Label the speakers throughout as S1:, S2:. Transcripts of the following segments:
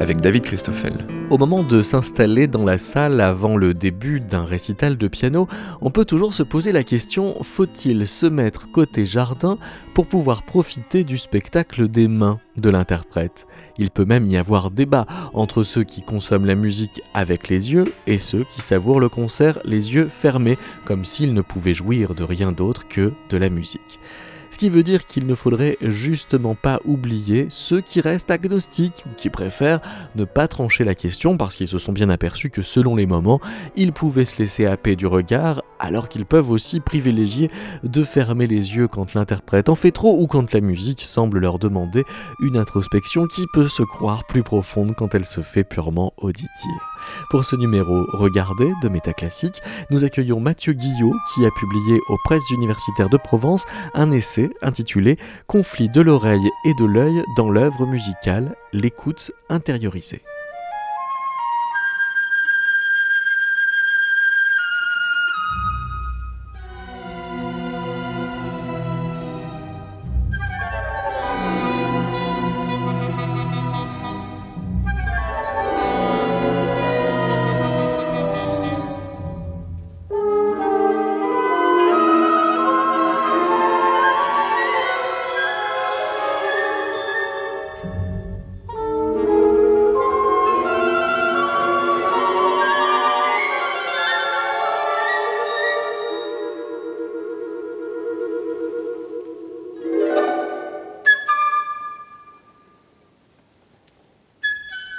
S1: avec David Christoffel.
S2: Au moment de s'installer dans la salle avant le début d'un récital de piano, on peut toujours se poser la question faut-il se mettre côté jardin pour pouvoir profiter du spectacle des mains de l'interprète? Il peut même y avoir débat entre ceux qui consomment la musique avec les yeux et ceux qui savourent le concert les yeux fermés, comme s'ils ne pouvaient jouir de rien d'autre que de la musique. Ce qui veut dire qu'il ne faudrait justement pas oublier ceux qui restent agnostiques ou qui préfèrent ne pas trancher la question parce qu'ils se sont bien aperçus que selon les moments, ils pouvaient se laisser happer du regard alors qu'ils peuvent aussi privilégier de fermer les yeux quand l'interprète en fait trop ou quand la musique semble leur demander une introspection qui peut se croire plus profonde quand elle se fait purement auditive. Pour ce numéro Regardez de Métaclassique, nous accueillons Mathieu Guillot qui a publié aux presses universitaires de Provence un essai intitulé Conflit de l'oreille et de l'œil dans l'œuvre musicale, l'écoute intériorisée.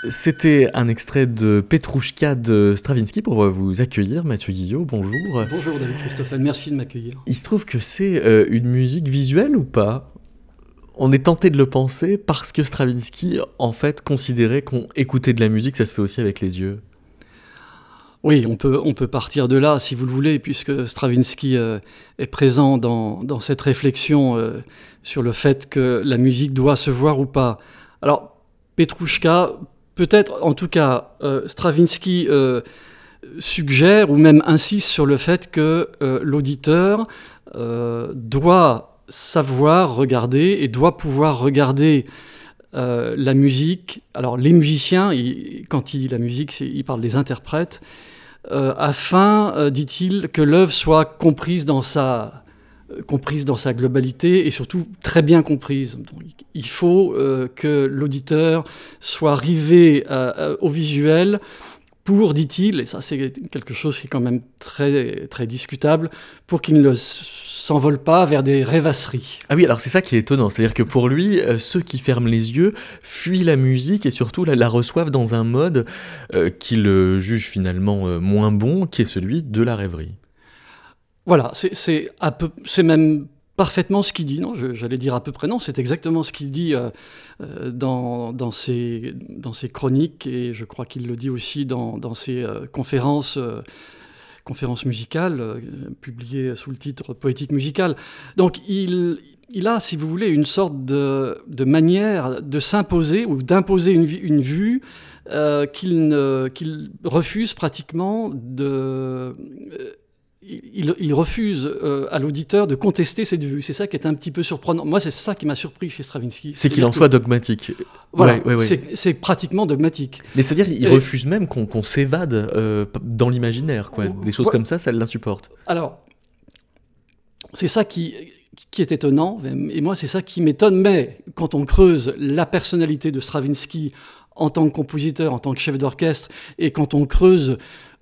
S2: C'était un extrait de Petrouchka de Stravinsky pour vous accueillir, Mathieu Guillot. Bonjour.
S3: Bonjour David Christophe, merci de m'accueillir.
S2: Il se trouve que c'est euh, une musique visuelle ou pas? On est tenté de le penser parce que Stravinsky, en fait, considérait qu'on écoutait de la musique, ça se fait aussi avec les yeux.
S3: Oui, on peut, on peut partir de là, si vous le voulez, puisque Stravinsky euh, est présent dans, dans cette réflexion euh, sur le fait que la musique doit se voir ou pas. Alors, Petrouchka, peut-être, en tout cas, euh, Stravinsky euh, suggère ou même insiste sur le fait que euh, l'auditeur doit savoir regarder et doit pouvoir regarder la musique. Alors les musiciens, quand il dit la musique, il parle des interprètes, afin, dit-il, que l'œuvre soit comprise dans sa comprise dans sa globalité et surtout très bien comprise. il faut euh, que l'auditeur soit rivé euh, euh, au visuel pour, dit-il, et ça c'est quelque chose qui est quand même très, très discutable, pour qu'il ne s'envole pas vers des rêvasseries.
S2: Ah oui, alors c'est ça qui est étonnant, c'est-à-dire que pour lui, ceux qui ferment les yeux fuient la musique et surtout la, reçoivent dans un mode qu'il juge finalement moins bon, qui est celui de la rêverie.
S3: Voilà, c'est même parfaitement ce qu'il dit. Non, j'allais dire à peu près non, c'est exactement ce qu'il dit euh, euh, dans, ses, dans ses chroniques et je crois qu'il le dit aussi dans, ses euh, conférences, musicales publiées sous le titre Poétique musicale. Donc il, il a, si vous voulez, une sorte de, de manière de s'imposer ou d'imposer une, une, vue qu'il refuse pratiquement de il, refuse euh, à l'auditeur de contester cette vue. C'est ça qui est un petit peu surprenant. Moi, c'est ça qui m'a surpris chez Stravinsky.
S2: C'est qu'il en soit dogmatique.
S3: Voilà, c'est pratiquement dogmatique.
S2: Mais c'est-à-dire qu'il refuse même qu'on s'évade euh, dans l'imaginaire. quoi. Des choses comme ça, ça l'insupporte.
S3: Alors, c'est ça qui, qui est étonnant, et moi, c'est ça qui m'étonne. Mais quand on creuse la personnalité de Stravinsky en tant que compositeur, en tant que chef d'orchestre, et quand on creuse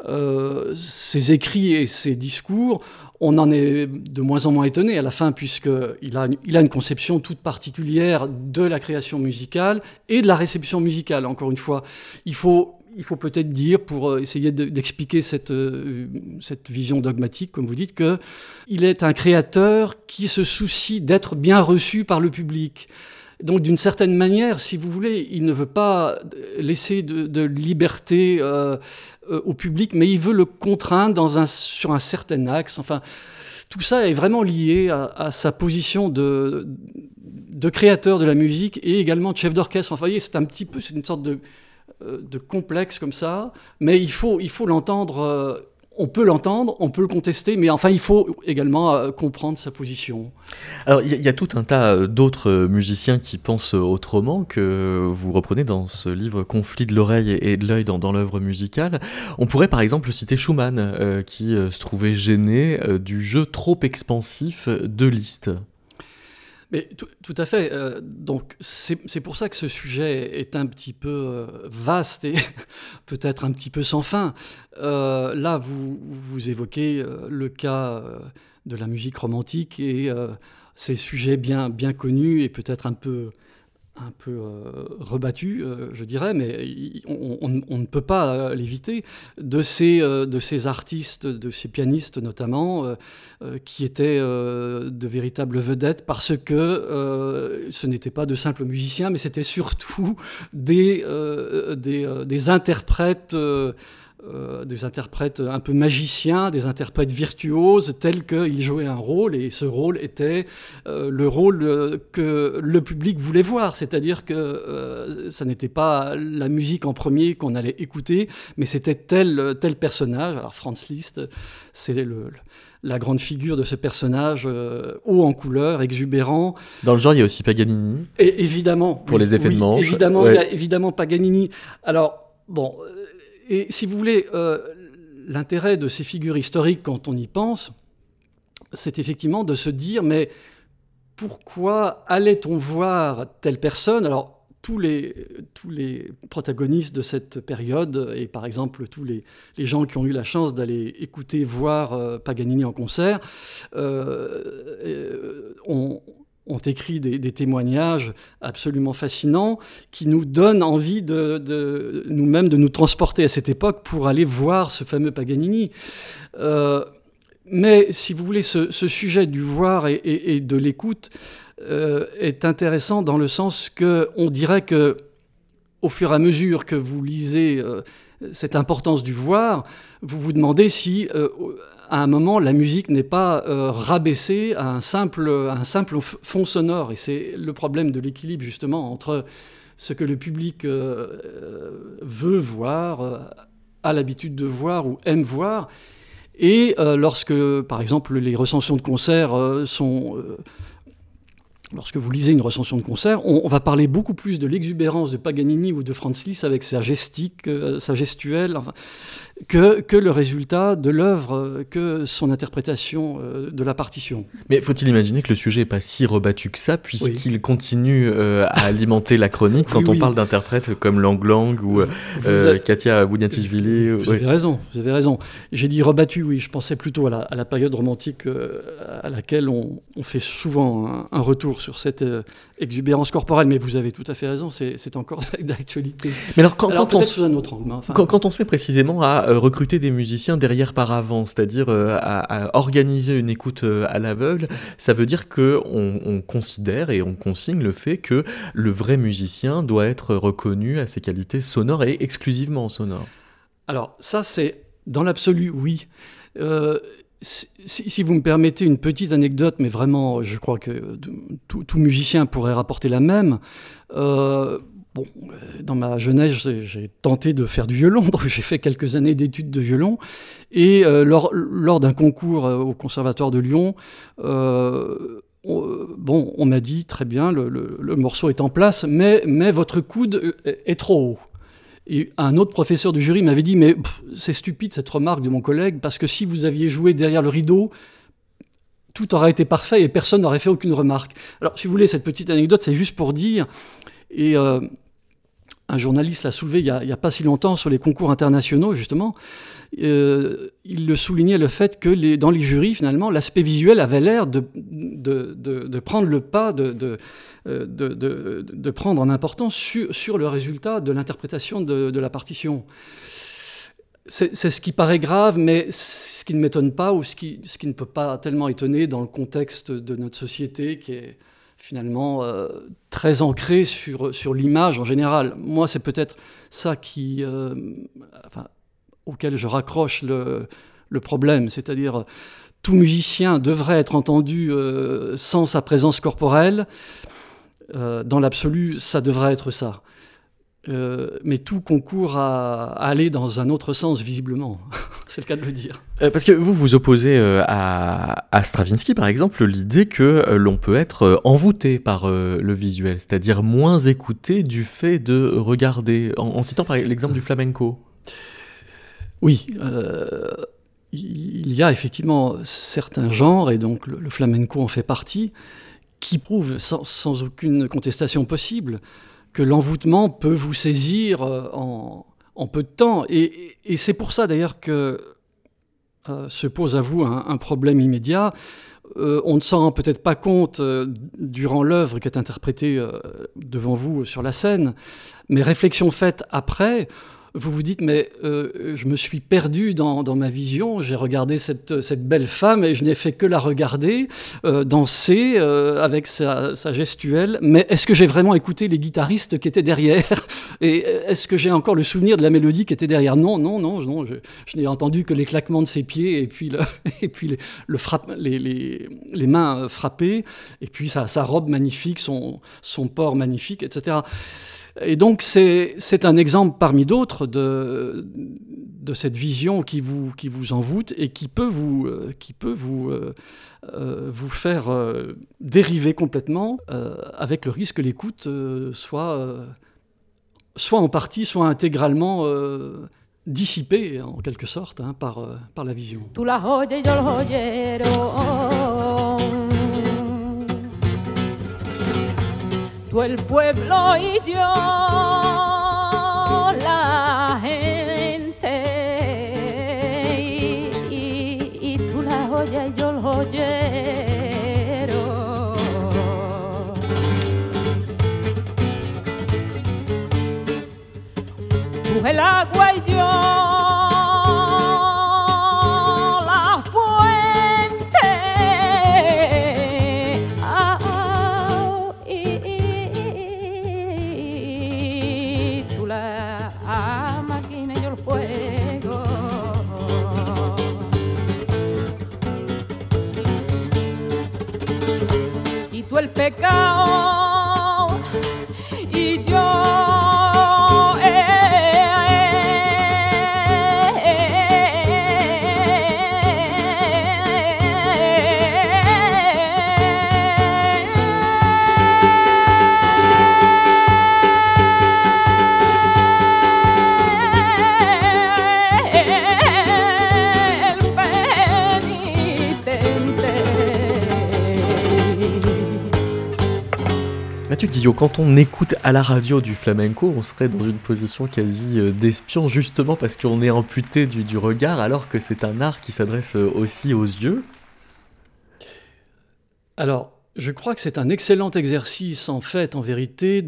S3: euh, ses écrits et ses discours, on en est de moins en moins étonné à la fin, puisqu'il a, il a une conception toute particulière de la création musicale et de la réception musicale. Encore une fois, il faut, il faut peut-être dire, pour euh, essayer d'expliquer cette, euh, cette vision dogmatique, comme vous dites, qu'il est un créateur qui se soucie d'être bien reçu par le public. Donc d'une certaine manière, si vous voulez, il ne veut pas laisser de, liberté euh, euh, au public, mais il veut le contraindre sur un certain axe. Enfin, tout ça est vraiment lié à, sa position de, de, créateur de la musique et également de chef d'orchestre. Enfin, vous voyez, c'est un petit peu, c'est une sorte de, euh, de complexe comme ça, mais il faut, il faut l'entendre on peut l'entendre, on peut le contester, mais enfin, il faut également euh, comprendre sa position.
S2: Alors, il y, a tout un tas euh, d'autres euh, musiciens qui pensent autrement que vous reprenez dans ce livre Conflit de l'oreille et de l'œil dans, dans l'œuvre musicale. On pourrait par exemple citer Schumann, qui se trouvait gêné du jeu trop expansif de Liszt.
S3: Mais tout, à fait. Euh, donc c'est pour ça que ce sujet est un petit peu euh, vaste et peut-être un petit peu sans fin. Euh, là, vous, vous évoquez le cas de la musique romantique et ces sujets bien, bien connus et peut-être un peu un peu euh, rebattu, euh, je dirais, mais on, ne peut pas euh, l'éviter, de ces, artistes, de ces pianistes notamment, qui étaient de véritables vedettes parce que ce n'étaient pas de simples musiciens, mais c'était surtout des interprètes euh, des interprètes un peu magiciens, des interprètes virtuoses, tels qu'ils jouaient un rôle, et ce rôle était euh, le rôle euh, que le public voulait voir, c'est-à-dire que ça n'était pas la musique en premier qu'on allait écouter, mais c'était tel, tel personnage. Alors Franz Liszt, c'est la grande figure de ce personnage haut en couleur, exubérant.
S2: Dans le genre, il y a aussi Paganini.
S3: Et évidemment.
S2: Pour les effets de manche.
S3: Évidemment, il y a évidemment Paganini. Alors, bon, et si vous voulez, euh, l'intérêt de ces figures historiques, quand on y pense, c'est effectivement de se dire, mais pourquoi allait-on voir telle personne? Alors, tous les, tous les protagonistes de cette période, et par exemple tous les, les gens qui ont eu la chance d'aller écouter, voir euh, Paganini en concert, euh, ont, ont écrit des, témoignages absolument fascinants qui nous donnent envie de, nous-mêmes de nous transporter à cette époque pour aller voir ce fameux Paganini. Euh, mais si vous voulez, ce, sujet du voir et, de l'écoute euh, est intéressant dans le sens que on dirait que au fur et à mesure que vous lisez euh, cette importance du voir, vous vous demandez si à un moment, la musique n'est pas euh, rabaissée à un simple, un simple fond sonore. Et c'est le problème de l'équilibre, justement, entre ce que le public euh, euh, veut voir, a l'habitude de voir ou aime voir, et lorsque, par exemple, les recensions de concerts sont Lorsque vous lisez une recension de concert, on, va parler beaucoup plus de l'exubérance de Paganini ou de Franz Liszt avec sa gestique, euh, sa gestuelle, que, que, le résultat de l'œuvre, euh, que son interprétation euh, de la partition.
S2: Mais faut-il imaginer que le sujet n'est pas si rebattu que ça, puisqu'il continue à alimenter la chronique quand on parle d'interprètes comme Lang Lang ou Katia Bouniatishvili
S3: Vous avez raison, vous avez raison. J'ai dit rebattu, oui, je pensais plutôt à la, à la période romantique à laquelle on, on fait souvent un retour sur cette euh, exubérance corporelle, mais vous avez tout à fait raison, c'est encore d'actualité.
S2: Mais alors, quand, on, se, un autre angle, quand, on se met précisément à euh, recruter des musiciens derrière par avant, c'est-à-dire euh, à, organiser une écoute à l'aveugle, ça veut dire que on, considère et on consigne le fait que le vrai musicien doit être reconnu à ses qualités sonores et exclusivement sonores.
S3: Alors ça, c'est dans l'absolu, oui. Si, vous me permettez une petite anecdote, mais vraiment, je crois que tout, musicien pourrait rapporter la même. Euh, bon, dans ma jeunesse, j'ai tenté de faire du violon, donc j'ai fait quelques années d'études de violon. Et euh, lors, d'un concours euh, au Conservatoire de Lyon, bon, on m'a dit très bien, le, morceau est en place, mais votre coude est trop haut. Et un autre professeur du jury m'avait dit, mais c'est stupide cette remarque de mon collègue, parce que si vous aviez joué derrière le rideau, tout aurait été parfait et personne n'aurait fait aucune remarque. Alors, si vous voulez, cette petite anecdote, c'est juste pour dire, et euh, un journaliste l'a soulevé il n'y a, pas si longtemps sur les concours internationaux, justement, euh, il le soulignait le fait que dans les jurys, finalement, l'aspect visuel avait l'air de, prendre le pas, de, euh, prendre en importance sur, le résultat de l'interprétation de, la partition. C'est ce qui paraît grave, mais ce qui ne m'étonne pas, ou ce qui, ne peut pas tellement étonner dans le contexte de notre société qui est finalement euh, très ancré sur, l'image en général. Moi, c'est peut-être ça qui, auquel je raccroche le, problème, c'est-à-dire tout musicien devrait être entendu sans sa présence corporelle, euh, dans l'absolu, ça devrait être ça. Euh, mais tout concourt à, aller dans un autre sens, visiblement. C'est le cas de le dire.
S2: Euh, parce que vous vous opposez euh, à, Stravinsky, par exemple, l'idée que l'on peut être envoûté par le visuel, c'est-à-dire moins écouté du fait de regarder, en, citant par l'exemple du flamenco.
S3: Oui, il y a effectivement certains genres, et donc le, flamenco en fait partie, qui prouvent sans aucune contestation possible que l'envoûtement peut vous saisir euh, en, peu de temps. Et, c'est pour ça d'ailleurs que euh, se pose à vous un, problème immédiat. Euh, on ne s'en rend peut-être pas compte durant l'œuvre qui est interprétée devant vous sur la scène, mais réflexion faite après, vous vous dites, mais euh, je me suis perdu dans, ma vision, j'ai regardé cette, cette, belle femme et je n'ai fait que la regarder, euh, danser euh, avec sa, gestuelle, mais est-ce que j'ai vraiment écouté les guitaristes qui étaient derrière Et est-ce que j'ai encore le souvenir de la mélodie qui était derrière? Non, non, non, non je, n'ai entendu que les claquements de ses pieds et puis, le, et puis les, les, les, mains frappées, et puis sa, sa robe magnifique, son, son port magnifique, etc. Et donc c'est un exemple parmi d'autres de, de cette vision qui vous, qui vous envoûte et qui peut vous, euh, qui peut vous, euh, euh, vous faire dériver complètement avec le risque que l'écoute soit, soit en partie, soit intégralement dissipée en quelque sorte hein, par, par la vision.
S4: El pueblo y yo, la gente, y, tú la joya y yo el joyero. Tú el agua y yo. pecado.
S2: Quand on écoute à la radio du flamenco, on serait dans une position quasi euh, d'espion, justement parce qu'on est amputé du, regard, alors que c'est un art qui s'adresse euh, aussi aux yeux.
S3: Alors, je crois que c'est un excellent exercice, en fait, en vérité,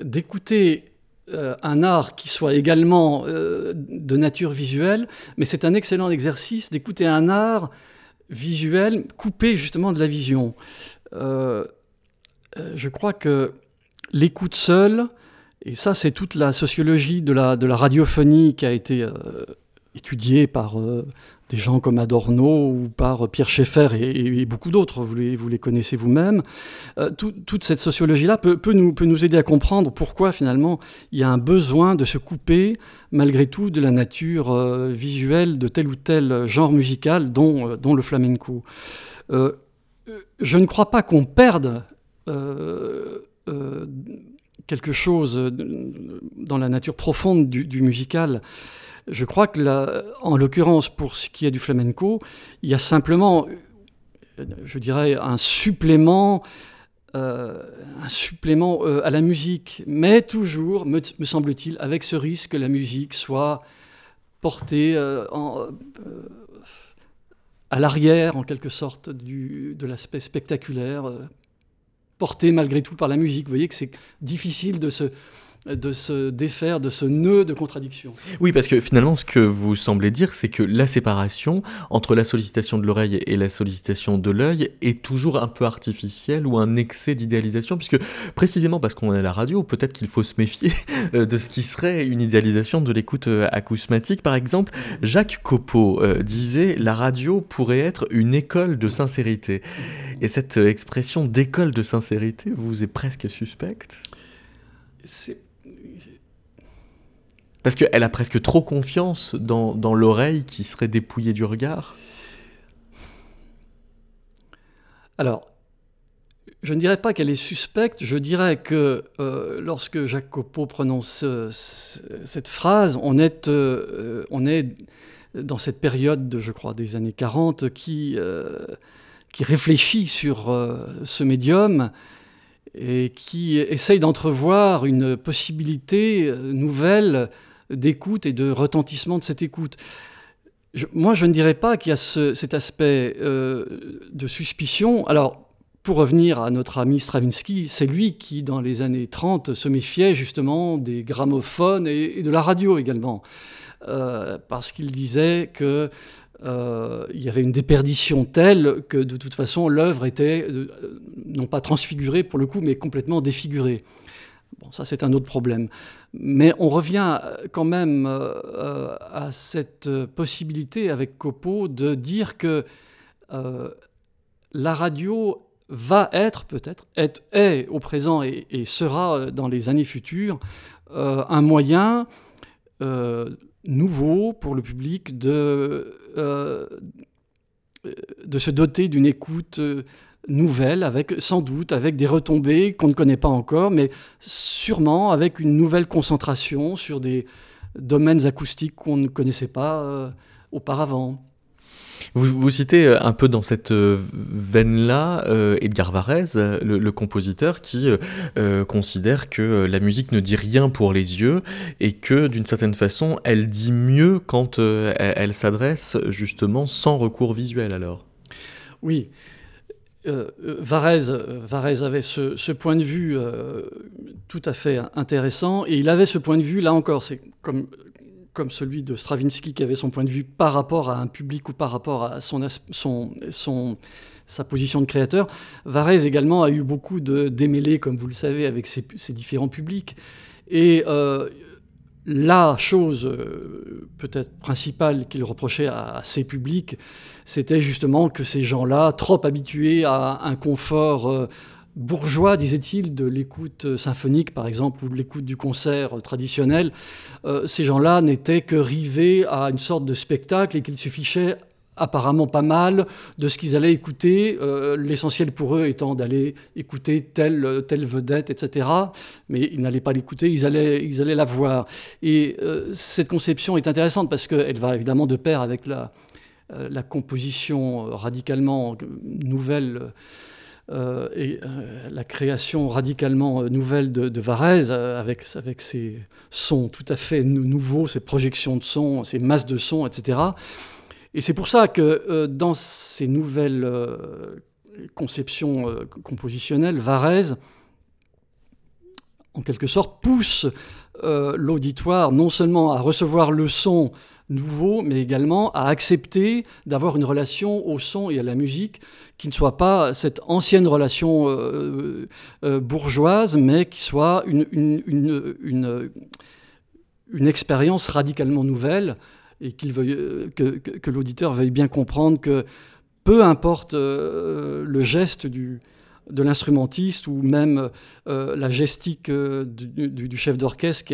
S3: d'écouter euh, un art qui soit également de nature visuelle, mais c'est un excellent exercice d'écouter un art visuel coupé justement de la vision. Je crois que l'écoute seule, et ça c'est toute la sociologie de la, de la radiophonie qui a été euh, étudiée par euh, des gens comme Adorno ou par Pierre Schaeffer et, beaucoup d'autres, vous les, vous les connaissez vous-même. toute cette sociologie-là peut, peut, nous, peut nous aider à comprendre pourquoi finalement il y a un besoin de se couper malgré tout de la nature visuelle de tel ou tel genre musical, dont, dont le flamenco. je ne crois pas qu'on perde euh, euh, quelque chose dans la nature profonde du, musical. Je crois que, en l'occurrence, pour ce qui est du flamenco, il y a simplement, je dirais, un supplément, euh, un supplément à la musique, mais toujours, me, semble-t-il, avec ce risque que la musique soit portée à l'arrière, en quelque sorte, du, de l'aspect spectaculaire porté malgré tout par la musique. Vous voyez que c'est difficile de se, de se défaire de ce nœud de contradiction.
S2: Oui, parce que finalement, ce que vous semblez dire, c'est que la séparation entre la sollicitation de l'oreille et la sollicitation de l'œil est toujours un peu artificielle ou un excès d'idéalisation, puisque précisément parce qu'on est à la radio, peut-être qu'il faut se méfier euh, de ce qui serait une idéalisation de l'écoute euh, acousmatique. Par exemple, Jacques Copeau euh, disait La radio pourrait être une école de sincérité. Et cette expression d'école de sincérité vous est presque suspecte? Parce qu'elle a presque trop confiance dans, l'oreille qui serait dépouillée du regard.
S3: Alors, je ne dirais pas qu'elle est suspecte, je dirais que euh, lorsque Jacopo prononce euh, cette phrase, on est, euh, on est dans cette période, de, je crois, des années 40, qui, qui réfléchit sur ce médium et qui essaye d'entrevoir une possibilité nouvelle d'écoute et de retentissement de cette écoute. Moi, je ne dirais pas qu'il y a ce- cet aspect euh, de suspicion. Alors, pour revenir à notre ami Stravinsky, c'est lui qui, dans les années 30, se méfiait justement des gramophones et, de la radio également. Euh, parce qu'il disait que euh, il y avait une déperdition telle que de toute façon l'œuvre était non pas transfigurée pour le coup, mais complètement défigurée. Bon, ça c'est un autre problème. Mais on revient euh, quand même euh, euh, à cette possibilité avec Copo de dire que la radio va être peut-être, est, au présent et, sera dans les années futures un moyen nouveau pour le public de, de se doter d'une écoute nouvelle, avec sans doute avec des retombées qu'on ne connaît pas encore, mais sûrement avec une nouvelle concentration sur des domaines acoustiques qu'on ne connaissait pas euh, auparavant.
S2: Vous, vous citez euh, un peu dans cette euh, veine-là euh, Edgar Varèse, euh, le, le compositeur, qui euh, considère que la musique ne dit rien pour les yeux et que d'une certaine façon, elle dit mieux quand euh, elle, elle s'adresse justement sans recours visuel alors?
S3: Oui. Euh, euh, Varèse, euh, avait ce, point de vue euh, tout à fait intéressant, et il avait ce point de vue, là encore, c'est comme, comme celui de Stravinsky qui avait son point de vue par rapport à un public ou par rapport à son, son, son, sa position de créateur. Varèse également a eu beaucoup de démêlés, comme vous le savez, avec ses, différents publics. Et la chose euh, peut-être principale qu'il reprochait à, à ces publics, c'était justement que ces gens-là, trop habitués à un confort euh, bourgeois, disait-il, de l'écoute euh, symphonique, par exemple, ou de l'écoute du concert traditionnel, ces gens-là n'étaient que rivés à une sorte de spectacle et qu'il suffisait apparemment pas mal de ce qu'ils allaient écouter, euh, l'essentiel pour eux étant d'aller écouter telle, telle vedette, etc. Mais ils n'allaient pas l'écouter, ils allaient, ils allaient la voir. Et euh, cette conception est intéressante parce qu'elle va évidemment de pair avec la, euh, composition radicalement nouvelle euh, et euh, la création radicalement nouvelle de, euh, avec, avec ses sons tout à fait nou- nouveaux, ses projections de sons, ses masses de sons, etc. Et c'est pour ça que euh, dans ces nouvelles euh, conceptions euh, compositionnelles, Varèse, en quelque sorte, pousse l'auditoire non seulement à recevoir le son nouveau, mais également à accepter d'avoir une relation au son et à la musique qui ne soit pas cette ancienne relation bourgeoise, mais qui soit une expérience radicalement nouvelle et qu'il veuille, euh, que, l'auditeur veuille bien comprendre que peu importe euh, le geste de l'instrumentiste ou même euh, la gestique du, chef d'orchestre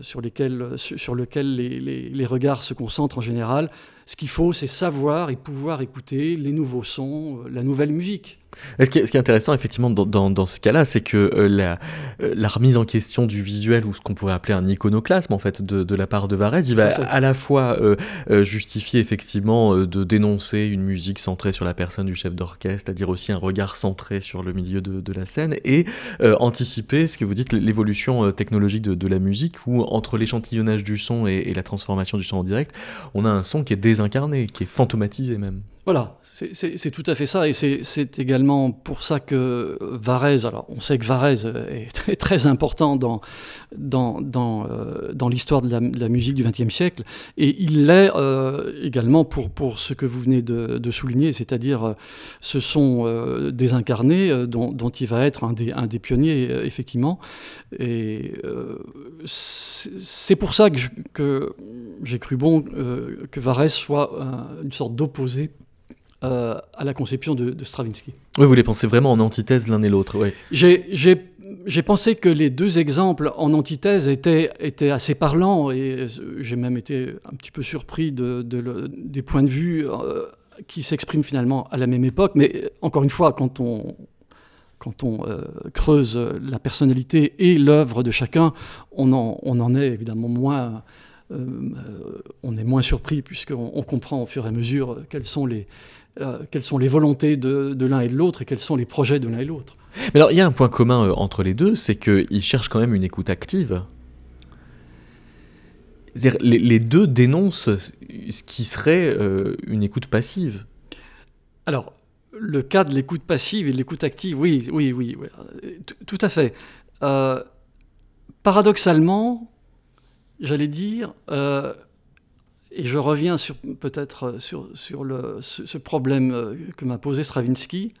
S3: sur, lesquels, lequel les, regards se concentrent en général. Ce qu'il faut, c'est savoir et pouvoir écouter les nouveaux sons, la nouvelle musique.
S2: Ce qui, est, ce qui est intéressant effectivement dans, dans, dans ce cas-là, c'est que euh, la, euh, la, remise en question du visuel ou ce qu'on pourrait appeler un iconoclasme en fait de, de la part de Varese, il va à, à la fois euh, justifier effectivement de dénoncer une musique centrée sur la personne du chef d'orchestre, c'est-à-dire aussi un regard centré sur le milieu de, de la scène, et anticiper ce que vous dites l'évolution technologique de, de, la musique où entre l'échantillonnage du son et, et la transformation du son en direct, on a un son qui est désincarné, qui est fantomatisé même.
S3: Voilà, c'est tout à fait ça, et c'est également pour ça que Varèse, alors on sait que Varèse est très, important dans, dans, dans, euh, l'histoire de, la musique du XXe siècle, et il l'est euh, également pour, pour ce que vous venez de, souligner, c'est-à-dire euh, ce son désincarné dont, dont, il va être un des, un des pionniers, effectivement, et c'est pour ça que j'ai cru bon que Varèse soit une sorte d'opposé euh, à la conception de, de, Stravinsky.
S2: Oui, vous les pensez vraiment en antithèse l'un et l'autre, oui.
S3: J'ai pensé que les deux exemples en antithèse étaient, étaient assez parlants et j'ai même été un petit peu surpris de, des points de vue euh, qui s'expriment finalement à la même époque. Mais encore une fois, quand on, quand on euh, creuse la personnalité et l'œuvre de chacun, on en, on en, est évidemment moins, euh, on est moins surpris puisqu'on on comprend au fur et à mesure quelles sont les, quelles sont les volontés de, de l'un et de l'autre et quels sont les projets de l'un et l'autre.
S2: Mais alors, il y a un point commun euh, entre les deux, c'est qu'ils cherchent quand même une écoute active. Les, les, deux dénoncent ce qui serait euh, une écoute passive.
S3: Alors, le cas de l'écoute passive et de l'écoute active, oui, oui, oui, oui tout à fait. Euh, paradoxalement, j'allais dire, et je reviens sur peut-être sur, sur le, ce, problème que m'a posé Stravinsky,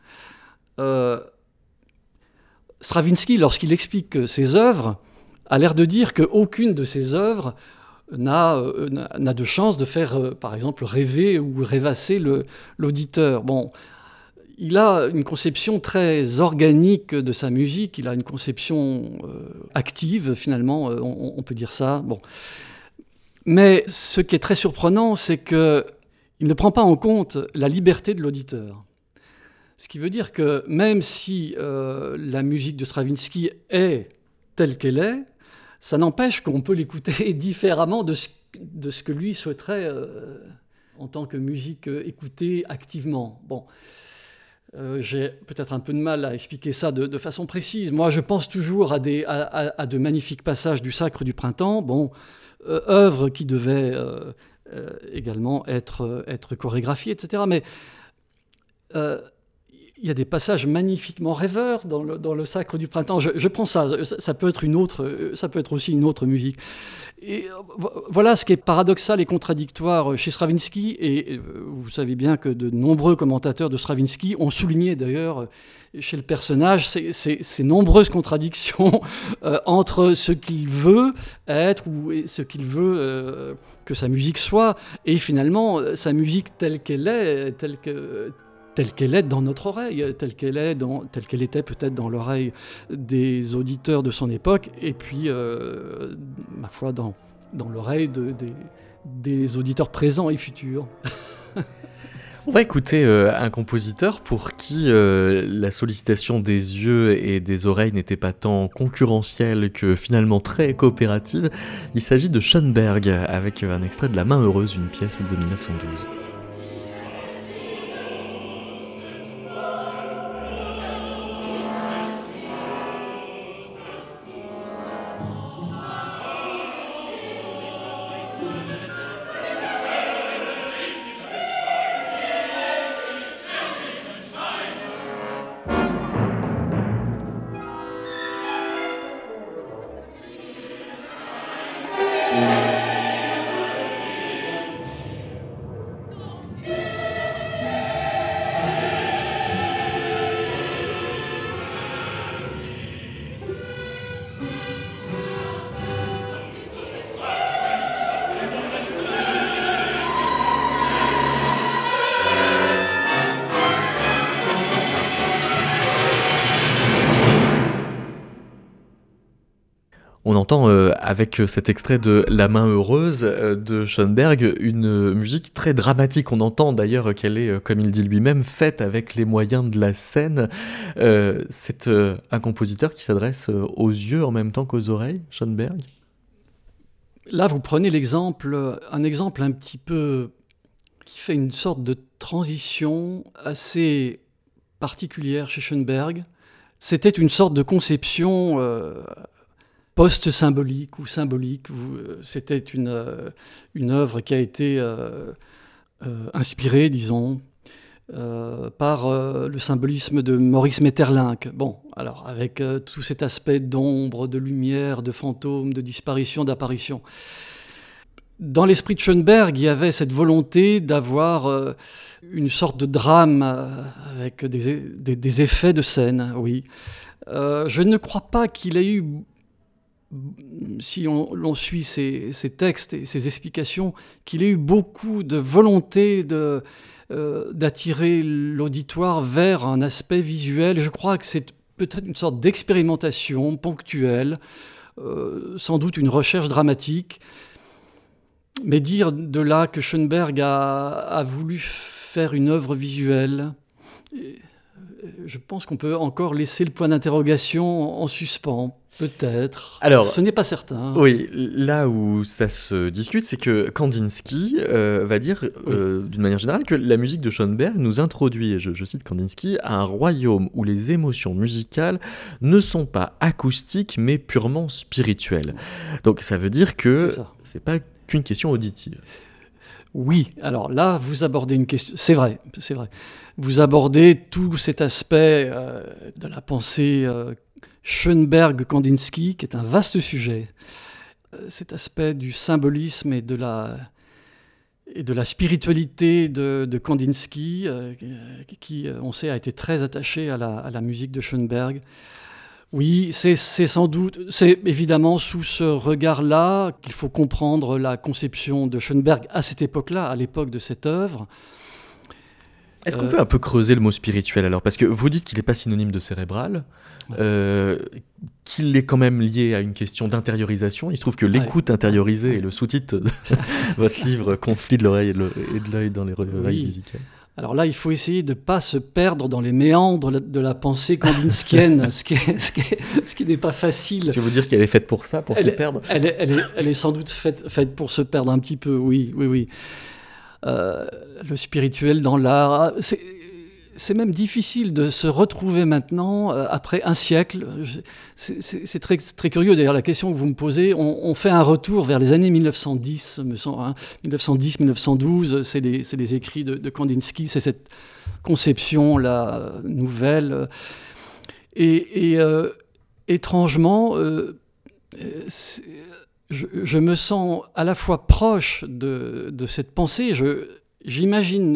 S3: Stravinsky, lorsqu'il explique ses œuvres, a l'air de dire qu'aucune de ses œuvres n'a euh, de chance de faire, euh, par exemple, rêver ou rêvasser l'auditeur. Bon, il a une conception très organique de sa musique, il a une conception euh, active, finalement, on, peut dire ça. Bon. Mais ce qui est très surprenant, c'est qu'il ne prend pas en compte la liberté de l'auditeur. Ce qui veut dire que même si euh, la musique de Stravinsky est telle qu'elle est, ça n'empêche qu'on peut l'écouter différemment de ce, que lui souhaiterait euh, en tant que musique euh, écoutée activement. Bon, j'ai peut-être un peu de mal à expliquer ça de, façon précise. Moi, je pense toujours à, des, à, de magnifiques passages du Sacre du Printemps, bon, œuvre qui devait également être, être chorégraphiée, etc. Mais il y a des passages magnifiquement rêveurs dans le, dans le Sacre du Printemps. Je, prends ça, ça, peut être une autre, ça peut être aussi une autre musique. Et euh, voilà ce qui est paradoxal et contradictoire chez Stravinsky. Et euh, vous savez bien que de nombreux commentateurs de Stravinsky ont souligné d'ailleurs chez le personnage ces, nombreuses contradictions euh, entre ce qu'il veut être ou ce qu'il veut que sa musique soit et finalement sa musique telle qu'elle est, telle que telle qu'elle est dans notre oreille, telle qu'elle est telle qu'elle était peut-être dans l'oreille des auditeurs de son époque, et puis, euh, ma foi, dans, dans l'oreille de, des, des auditeurs présents et futurs.
S2: On va écouter euh, un compositeur pour qui euh, la sollicitation des yeux et des oreilles n'était pas tant concurrentielle que finalement très coopérative. Il s'agit de Schoenberg avec un extrait de La main heureuse, une pièce de 1912. Avec cet extrait de La main heureuse euh, de Schoenberg une musique très dramatique. On entend d'ailleurs qu'elle est, euh, comme il dit lui-même, faite avec les moyens de la scène. c'est un compositeur qui s'adresse aux yeux en même temps qu'aux oreilles, Schoenberg?
S3: Là, vous prenez l'exemple, un exemple un petit peu qui fait une sorte de transition assez particulière chez Schoenberg. C'était une sorte de conception post-symbolique ou symbolique. Euh, c'était une, euh, une œuvre qui a été euh, inspirée, disons, par le symbolisme de Maurice Maeterlinck. Bon, alors avec tout cet aspect d'ombre, de lumière, de fantôme, de disparition, d'apparition. Dans l'esprit de Schoenberg, il y avait cette volonté d'avoir une sorte de drame avec des, des, effets de scène, oui. je ne crois pas qu'il ait eu si on, suit ces, textes et ces explications, qu'il ait eu beaucoup de volonté euh, d'attirer l'auditoire vers un aspect visuel. Je crois que c'est peut-être une sorte d'expérimentation ponctuelle, euh, sans doute une recherche dramatique. Mais dire de là que Schoenberg a, a voulu faire une œuvre visuelle, je pense qu'on peut encore laisser le point d'interrogation en suspens. Peut-être.
S2: Alors,
S3: ce n'est pas certain.
S2: Oui, là où ça se discute, c'est que Kandinsky euh, va dire, euh, d'une manière générale, que la musique de Schoenberg nous introduit, je, je, cite Kandinsky, à un royaume où les émotions musicales ne sont pas acoustiques mais purement spirituelles. Donc ça veut dire que c'est pas qu'une question auditive.
S3: Oui, alors là, vous abordez une question. C'est vrai, c'est vrai. Vous abordez tout cet aspect euh, de la pensée euh, Schoenberg-Kandinsky, qui est un vaste sujet. Euh, cet aspect du symbolisme et de la, et de la spiritualité de, Kandinsky, euh, qui, on sait, a été très attaché à la, à la musique de Schoenberg. Oui, c'est sans doute, c'est évidemment sous ce regard-là qu'il faut comprendre la conception de Schoenberg à cette époque-là, à l'époque de cette œuvre.
S2: Est-ce qu'on euh, peut un peu creuser le mot spirituel alors? Parce que vous dites qu'il n'est pas synonyme de cérébral, euh, qu'il est quand même lié à une question d'intériorisation. Il se trouve que l'écoute ouais. intériorisée est le sous-titre de votre livre Conflit de l'oreille et de l'œil dans les oreilles oui. musicales.
S3: Alors là, il faut essayer de ne pas se perdre dans les méandres de la pensée kandinskienne, ce qui, est, ce qui, est, ce qui n'est pas facile.
S2: Tu veux dire qu'elle est faite pour ça, pour
S3: elle
S2: se
S3: est,
S2: perdre?
S3: elle est, elle, est, elle est, sans doute faite, faite pour se perdre un petit peu, oui, oui, oui. Euh, le spirituel dans l'art. C'est même difficile de se retrouver maintenant, euh, après un siècle. C'est très, très curieux, d'ailleurs, la question que vous me posez. On, fait un retour vers les années 1910, hein, 1910-1912. C'est les, les, écrits de, Kandinsky, c'est cette conception la nouvelle. Et, euh, étrangement, euh, je, me sens à la fois proche de, cette pensée. J'imagine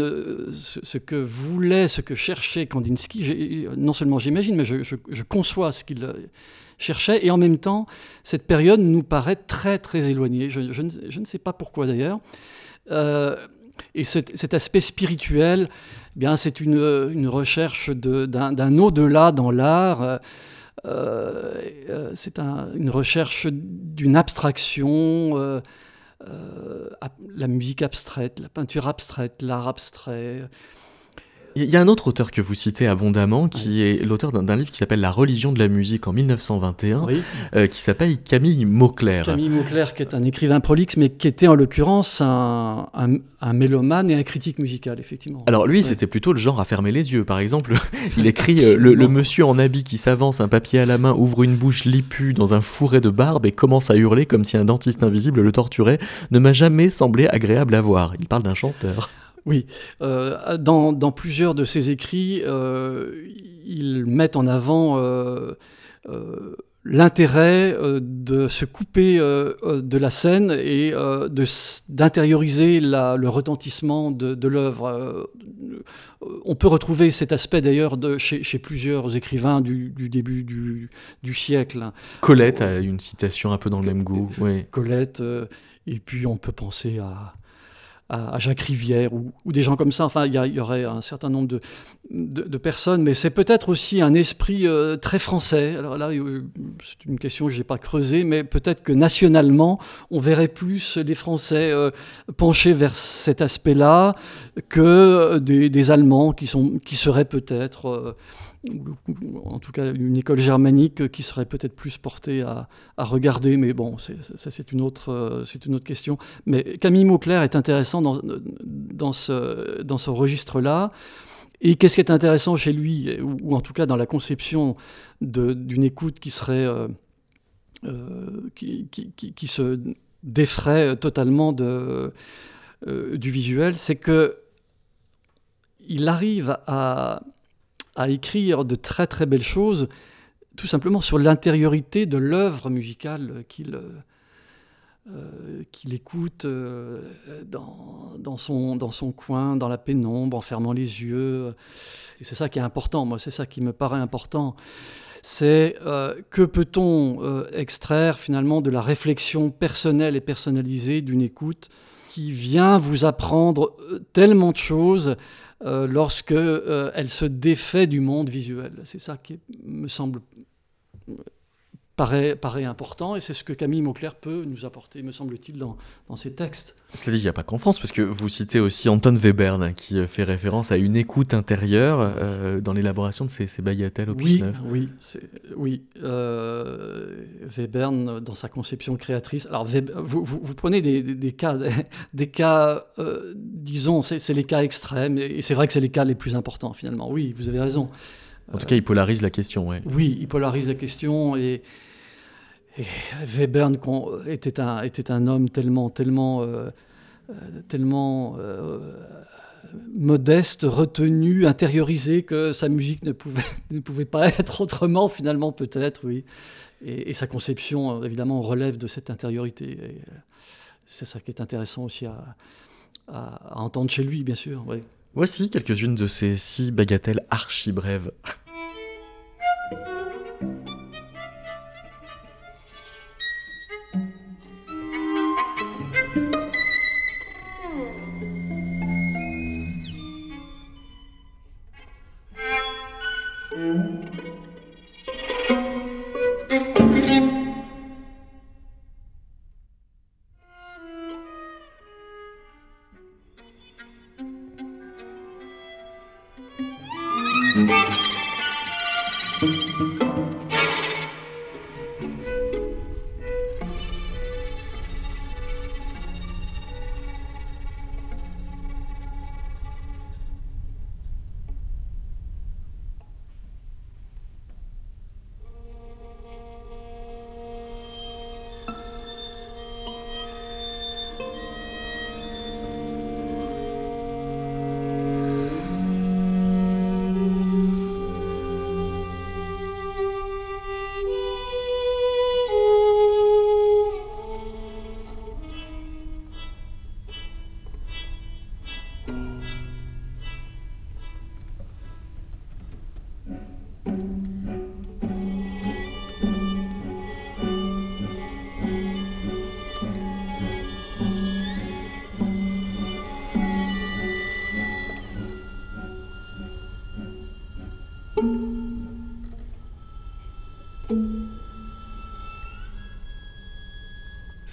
S3: ce, ce, que voulait, ce que cherchait Kandinsky. Non seulement j'imagine, mais je, conçois ce qu'il cherchait. Et en même temps, cette période nous paraît très, très éloignée. Je, ne, sais pas pourquoi d'ailleurs. Euh, et cet, aspect spirituel, eh bien, c'est une, recherche d'un au-delà dans l'art. Euh, euh, c'est un, une recherche d'une abstraction. Euh, la musique abstraite, la peinture abstraite, l'art abstrait.
S2: Il y a un autre auteur que vous citez abondamment, qui oui. est l'auteur d'un livre qui s'appelle La religion de la musique en 1921, oui. euh, qui s'appelle Camille Mauclair.
S3: Camille Mauclair, qui est un écrivain prolixe, mais qui était en l'occurrence un, un, un, mélomane et un critique musical, effectivement.
S2: Alors lui, ouais. c'était plutôt le genre à fermer les yeux. Par exemple, il écrit euh, le, le, monsieur en habit qui s'avance, un papier à la main, ouvre une bouche lipue dans un fourré de barbe et commence à hurler comme si un dentiste invisible le torturait, ne m'a jamais semblé agréable à voir. Il parle d'un chanteur.
S3: Oui, euh, dans, dans, plusieurs de ses écrits, euh, ils mettent en avant euh, l'intérêt de se couper de la scène et d'intérioriser le retentissement de, de l'œuvre. on peut retrouver cet aspect d'ailleurs chez, chez, plusieurs écrivains du, du début du, du, siècle.
S2: Colette a une citation un peu dans le même goût.
S3: Colette, et puis on peut penser à à, Jacques Rivière ou, des gens comme ça. Enfin, il y, aurait un certain nombre de, personnes, mais c'est peut-être aussi un esprit euh, très français. Alors là, euh, c'est une question que je n'ai pas creusée, mais peut-être que nationalement, on verrait plus les Français euh, pencher vers cet aspect-là que des, des, Allemands qui, sont, qui seraient peut-être en tout cas une école germanique qui serait peut-être plus portée à, regarder, mais bon, ça c'est une, autre, c'est une autre question. Mais Camille Mauclair est intéressant dans, ce, registre-là. Et qu'est-ce qui est intéressant chez lui, ou, ou, en tout cas dans la conception d'une écoute qui serait... Euh, euh, qui, se défrait totalement euh, du visuel, c'est que il arrive à à écrire de très très belles choses, tout simplement sur l'intériorité de l'œuvre musicale qu'il euh, qu'il écoute euh, dans, dans, son, dans son coin, dans la pénombre, en fermant les yeux. C'est ça qui est important, moi, c'est ça qui me paraît important. C'est euh, que peut-on euh, extraire finalement de la réflexion personnelle et personnalisée d'une écoute qui vient vous apprendre euh, tellement de choses euh, lorsque euh, elle se défait du monde visuel. C'est ça qui me semble paraît, paraît important et c'est ce que Camille Mauclerc peut nous apporter, me semble-t-il, dans, dans ses textes.
S2: Cela dit, il n'y a pas qu'en France, parce que vous citez aussi Anton Webern, hein, qui fait référence à une écoute intérieure euh, dans l'élaboration de ces, ces bagatelles opus
S3: Oui,
S2: 9.
S3: oui, oui. Euh, Webern, dans sa conception créatrice. Alors, vous, vous- vous prenez des, des- des cas, des cas euh, disons, c'est les cas extrêmes, et c'est vrai que c'est les cas les plus importants, finalement. Oui, vous avez raison.
S2: En tout cas, il polarise la question, ouais.
S3: Oui, il polarise la question et, et Webern était un, homme tellement, euh, euh, euh, modeste, retenu, intériorisé que sa musique ne pouvait, pas être autrement finalement peut-être, oui. Et, sa conception, évidemment, relève de cette intériorité. C'est ça qui est intéressant aussi à entendre chez lui, bien sûr. oui.
S2: Voici quelques-unes de ces six bagatelles archi brèves.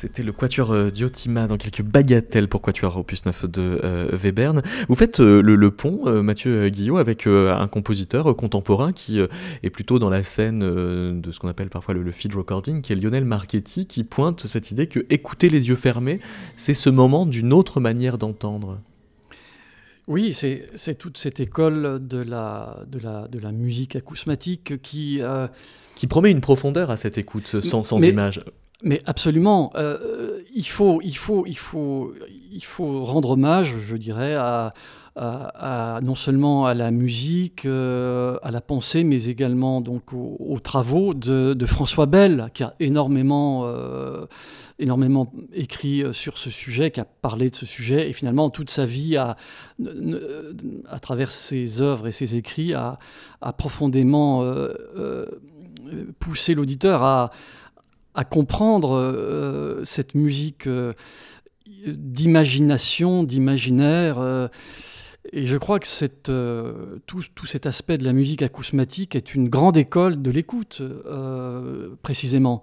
S2: C'était le Quatuor euh, Diotima dans quelques bagatelles pour Quatuor Opus 9 de euh, Webern. Vous faites euh, le, le pont, euh, Mathieu Guillot, avec un compositeur contemporain qui est plutôt dans la scène de ce qu'on appelle parfois le, le feed recording, qui est Lionel Marchetti, qui pointe cette idée que écouter les yeux fermés, c'est ce moment d'une autre manière d'entendre.
S3: Oui, c'est toute cette école de la, de la, de la musique acousmatique qui...
S2: Qui promet une profondeur à cette écoute sans, sans
S3: Mais-
S2: image.
S3: Mais absolument, euh, il, faut, il, faut, il, faut, il faut rendre hommage, je dirais, à, non seulement à la musique, euh, à la pensée, mais également donc aux, aux travaux de, François Bell, qui a énormément, euh, énormément écrit euh, sur ce sujet, qui a parlé de ce sujet, et finalement toute sa vie, a, à travers ses œuvres et ses écrits, a, profondément euh, euh, poussé l'auditeur à, à comprendre euh, cette musique euh, d'imagination, d'imaginaire. euh, et je crois que tout, cet aspect de la musique acousmatique est une grande école de l'écoute, précisément.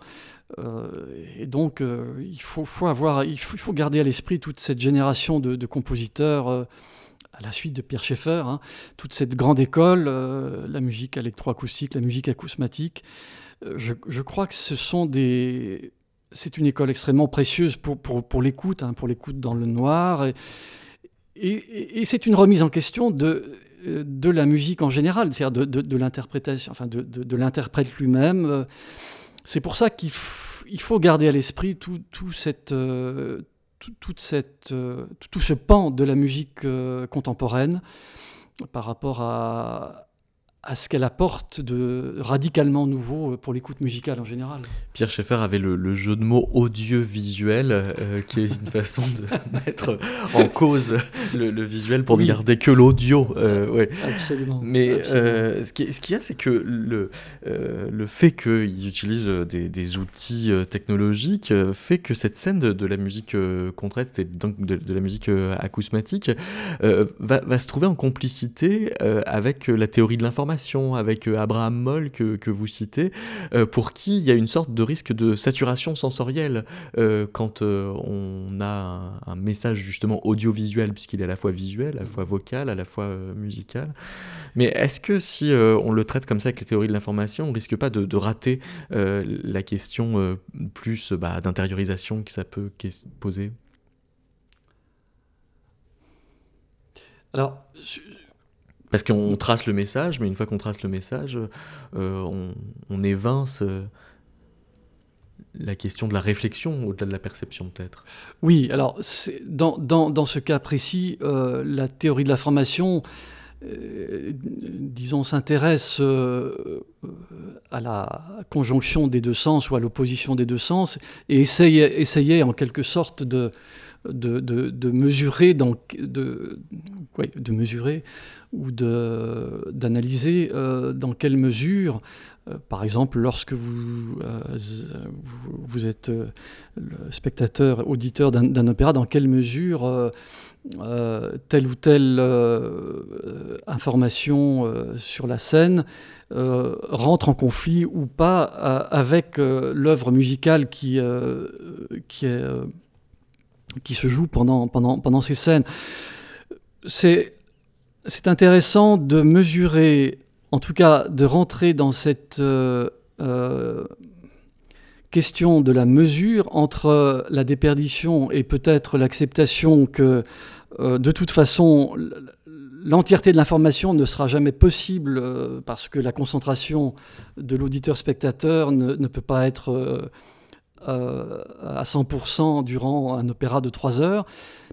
S3: Et donc, il, faut, avoir, il, faut, garder à l'esprit toute cette génération de, compositeurs, à la suite de Pierre Schaeffer, hein, toute cette grande école, la musique électroacoustique, la musique acousmatique. Je, crois que ce sont des. C'est une école extrêmement précieuse pour, pour, pour l'écoute, hein, pour l'écoute dans le noir. Et, c'est une remise en question de, de la musique en général, c'est-à-dire de, de, l'interprétation, enfin de, de, l'interprète lui-même. C'est pour ça qu'il il faut garder à l'esprit tout, tout, cette, euh, tout, cette, euh, tout ce pan de la musique euh, contemporaine par rapport à, à ce qu'elle apporte de radicalement nouveau pour l'écoute musicale en général.
S2: Pierre Schaeffer avait le, jeu de mots audiovisuel, euh, qui est une façon de mettre en cause le, visuel pour ne garder que l'audio. Euh, ouais.
S3: Absolument.
S2: Mais euh, ce qu'il y a, c'est que le, le fait qu'ils utilisent des, des outils technologiques fait que cette scène de, la musique contrainte et donc de, la musique acousmatique va, va, se trouver en complicité avec la théorie de l'information avec euh, Abraham Moll que, vous citez, euh, pour qui il y a une sorte de risque de saturation sensorielle euh, quand on a un, message justement audiovisuel, puisqu'il est à la fois visuel, à la fois vocal, à la fois musical. Mais est-ce que si on le traite comme ça avec les théories de l'information, on risque pas de, rater la question plus bah, d'intériorisation que ça peut poser?
S3: Alors,
S2: parce qu'on trace le message, mais une fois qu'on trace le message, euh, on, évince euh, la question de la réflexion au-delà de la perception peut-être.
S3: Oui, alors dans, dans, dans, ce cas précis, euh, la théorie de l'information, disons, s'intéresse à la conjonction des deux sens ou à l'opposition des deux sens et essayait, essayait en quelque sorte de, de, de, mesurer, dans, de, de mesurer ou d'analyser euh, dans quelle mesure, euh, par exemple, lorsque vous, euh, vous, êtes le spectateur, auditeur d'un opéra, dans quelle mesure telle ou telle information sur la scène rentre en conflit ou pas avec l'œuvre musicale qui, qui, est, qui se joue pendant, pendant, pendant ces scènes. C'est intéressant de mesurer, en tout cas de rentrer dans cette euh, euh, question de la mesure entre la déperdition et peut-être l'acceptation que euh, de toute façon l'entièreté de l'information ne sera jamais possible parce que la concentration de l'auditeur-spectateur ne, peut pas être à 100% durant un opéra de trois heures.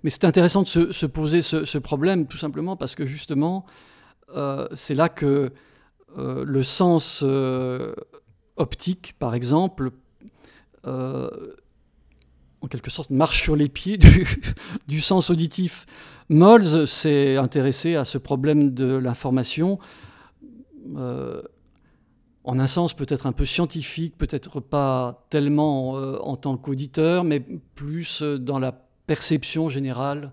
S3: Mais c'est intéressant de se, poser ce, problème tout simplement parce que justement, euh, c'est là que euh, le sens euh, optique, par exemple, en quelque sorte marche sur les pieds du, sens auditif. Molls s'est intéressé à ce problème de l'information en un sens peut-être un peu scientifique, peut-être pas tellement en tant qu'auditeur, mais plus dans la perception générale,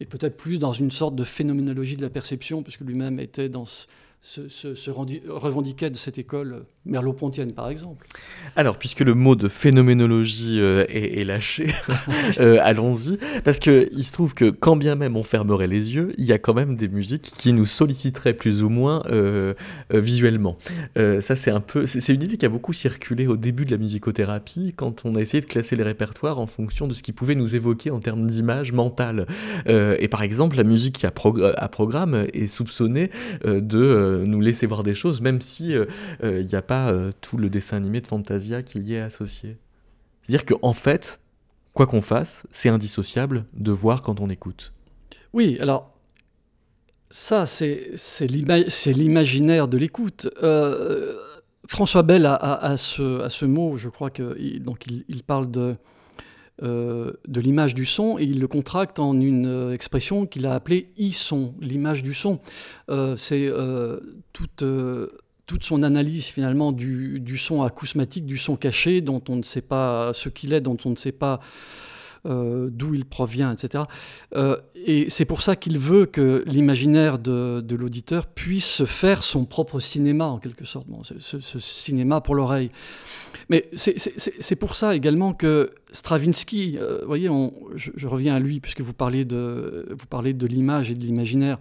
S3: et peut-être plus dans une sorte de phénoménologie de la perception, puisque lui-même était dans ce, se, revendiquait de cette école merleau-pontienne, par exemple.
S2: Alors, puisque le mot de phénoménologie euh, est, lâché, euh, allons-y, parce qu'il se trouve que quand bien même on fermerait les yeux, il y a quand même des musiques qui nous solliciteraient plus ou moins euh, visuellement. ça, c'est un peu, c'est une idée qui a beaucoup circulé au début de la musicothérapie, quand on a essayé de classer les répertoires en fonction de ce qui pouvait nous évoquer en termes d'image mentale. et par exemple, la musique à, à programme est soupçonnée de nous laisser voir des choses, même si il n'y a pas tout le dessin animé de Fantasia qui y est associé. C'est-à-dire qu'en fait, quoi qu'on fasse, c'est indissociable de voir quand on écoute.
S3: Oui, alors ça, c'est l'imaginaire de l'écoute. François Bell a, ce, ce, mot, je crois qu'il il, il, parle de euh, de l'image du son et il le contracte en une euh, expression qu'il a appelée i-son, l'image du son. Euh, c'est toute, toute son analyse finalement du, son acousmatique, du son caché, dont on ne sait pas ce qu'il est, dont on ne sait pas d'où il provient, etc. et c'est pour ça qu'il veut que l'imaginaire de, l'auditeur puisse faire son propre cinéma, en quelque sorte, ce, cinéma pour l'oreille. Mais c'est pour ça également que Stravinsky, euh, vous voyez, je, reviens à lui puisque vous parlez de, vous parlez de l'image et de l'imaginaire.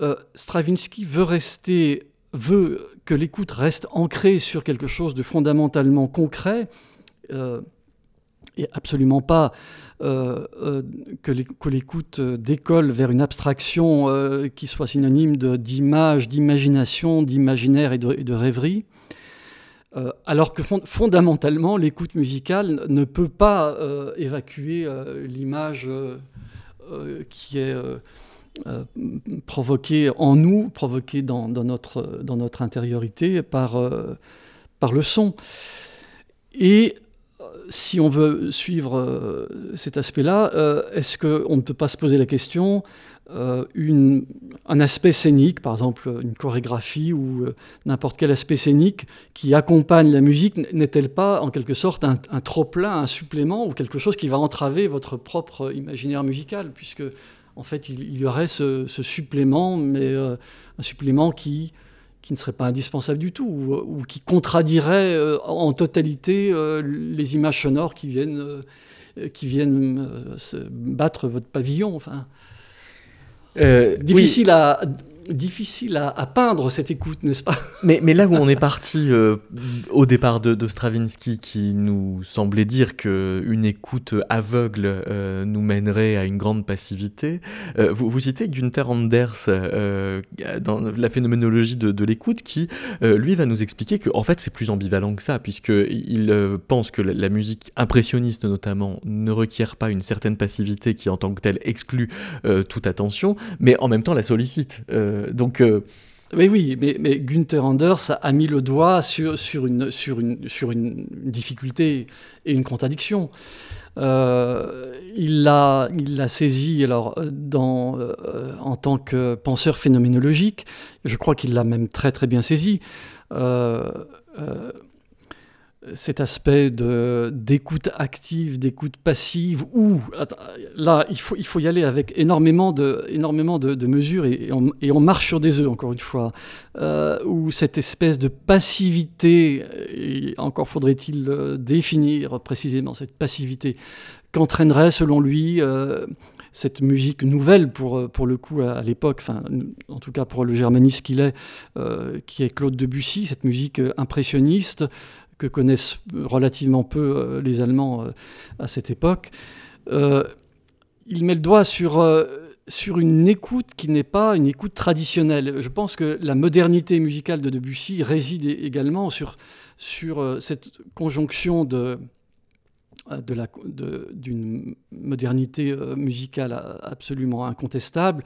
S3: Euh, Stravinsky veut rester, veut que l'écoute reste ancrée sur quelque chose de fondamentalement concret. Euh, et absolument pas que l'écoute décolle vers une abstraction qui soit synonyme d'image, d'imagination, d'imaginaire et, de, rêverie. Euh, alors que fondamentalement, l'écoute musicale ne peut pas euh, évacuer euh, l'image qui est euh, provoquée en nous, provoquée dans, notre, dans notre intériorité par, euh, par le son. Et si on veut suivre cet aspect-là, est-ce qu'on ne peut pas se poser la question euh, un aspect scénique, par exemple une chorégraphie ou euh, n'importe quel aspect scénique qui accompagne la musique, n'est-elle pas en quelque sorte un, trop-plein, un supplément ou quelque chose qui va entraver votre propre imaginaire musical Puisque en fait il, y aurait ce, supplément, mais euh, un supplément qui, qui ne serait pas indispensable du tout ou, qui contradirait en totalité les images sonores qui viennent, qui viennent battre votre pavillon. Enfin. Euh, difficile à difficile à, peindre cette écoute, n'est-ce pas?
S2: Mais, là où on est parti euh, au départ de, Stravinsky, qui nous semblait dire qu'une écoute aveugle euh, nous mènerait à une grande passivité, euh, vous, citez Günther Anders dans la phénoménologie de, l'écoute, qui lui va nous expliquer que en fait c'est plus ambivalent que ça, puisqu'il pense que la, musique impressionniste notamment ne requiert pas une certaine passivité qui en tant que telle exclut toute attention, mais en même temps la sollicite.
S3: Donc. Euh, oui, oui, mais, mais, Günther Anders a mis le doigt sur, une, difficulté et une contradiction. Euh, il l'a saisi alors, en tant que penseur phénoménologique. Je crois qu'il l'a même très très bien saisi cet aspect d'écoute active, d'écoute passive, où là, il faut, il faut y aller avec énormément de, énormément de, mesures et, on, marche sur des œufs, encore une fois, euh, où cette espèce de passivité, et encore faudrait-il définir précisément cette passivité, qu'entraînerait selon lui euh, cette musique nouvelle pour, pour le coup à, l'époque, en tout cas pour le germaniste qu'il est, euh, qui est Claude Debussy, cette musique impressionniste, que connaissent relativement peu euh, les Allemands euh, à cette époque, euh, il met le doigt sur, sur une écoute qui n'est pas une écoute traditionnelle. Je pense que la modernité musicale de Debussy réside également sur, sur cette conjonction de, d'une modernité musicale absolument incontestable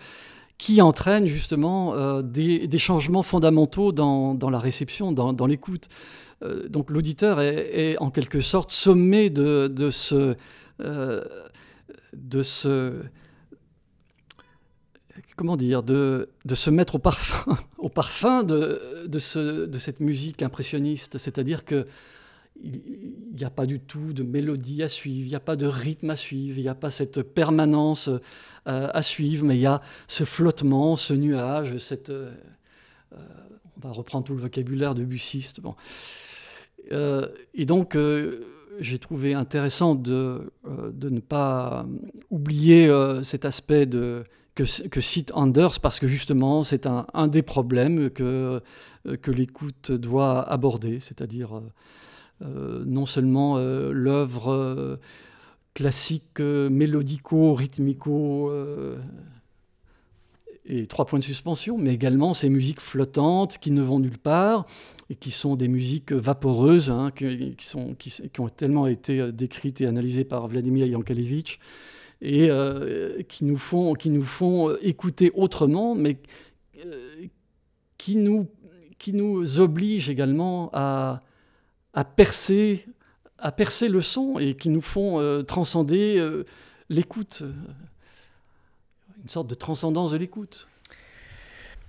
S3: qui entraîne justement des, changements fondamentaux dans, la réception, dans l'écoute. Euh, donc l'auditeur est, en quelque sorte sommé de, euh, ce comment dire, de, se mettre au parfum, au parfum de, de, ce, de cette musique impressionniste. C'est-à-dire que il n'y a pas du tout de mélodie à suivre, il n'y a pas de rythme à suivre, il n'y a pas cette permanence euh, à suivre, mais il y a ce flottement, ce nuage, cette... on va reprendre tout le vocabulaire de Bussiste. Bon. Euh, et donc, euh, j'ai trouvé intéressant de, euh, de, ne pas oublier cet aspect de, que, cite Anders, parce que justement, c'est un, un, des problèmes que, que l'écoute doit aborder, c'est-à-dire non seulement l'œuvre classique, mélodico, rythmico, et trois points de suspension, mais également ces musiques flottantes qui ne vont nulle part et qui sont des musiques vaporeuses, hein, qui, sont, qui, ont tellement été euh, décrites et analysées par Vladimir Yankelevitch, et euh, qui, nous font, qui nous font euh, écouter autrement, mais qui, nous, qui nous obligent également à, à, percer, à percer le son et qui nous font transcender l'écoute une sorte de transcendance de l'écoute.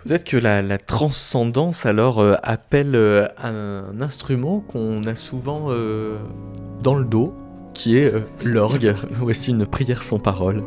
S2: Peut-être que la, transcendance alors euh, appelle euh, un instrument qu'on a souvent euh, dans le dos, qui est l'orgue. Voici une prière sans parole.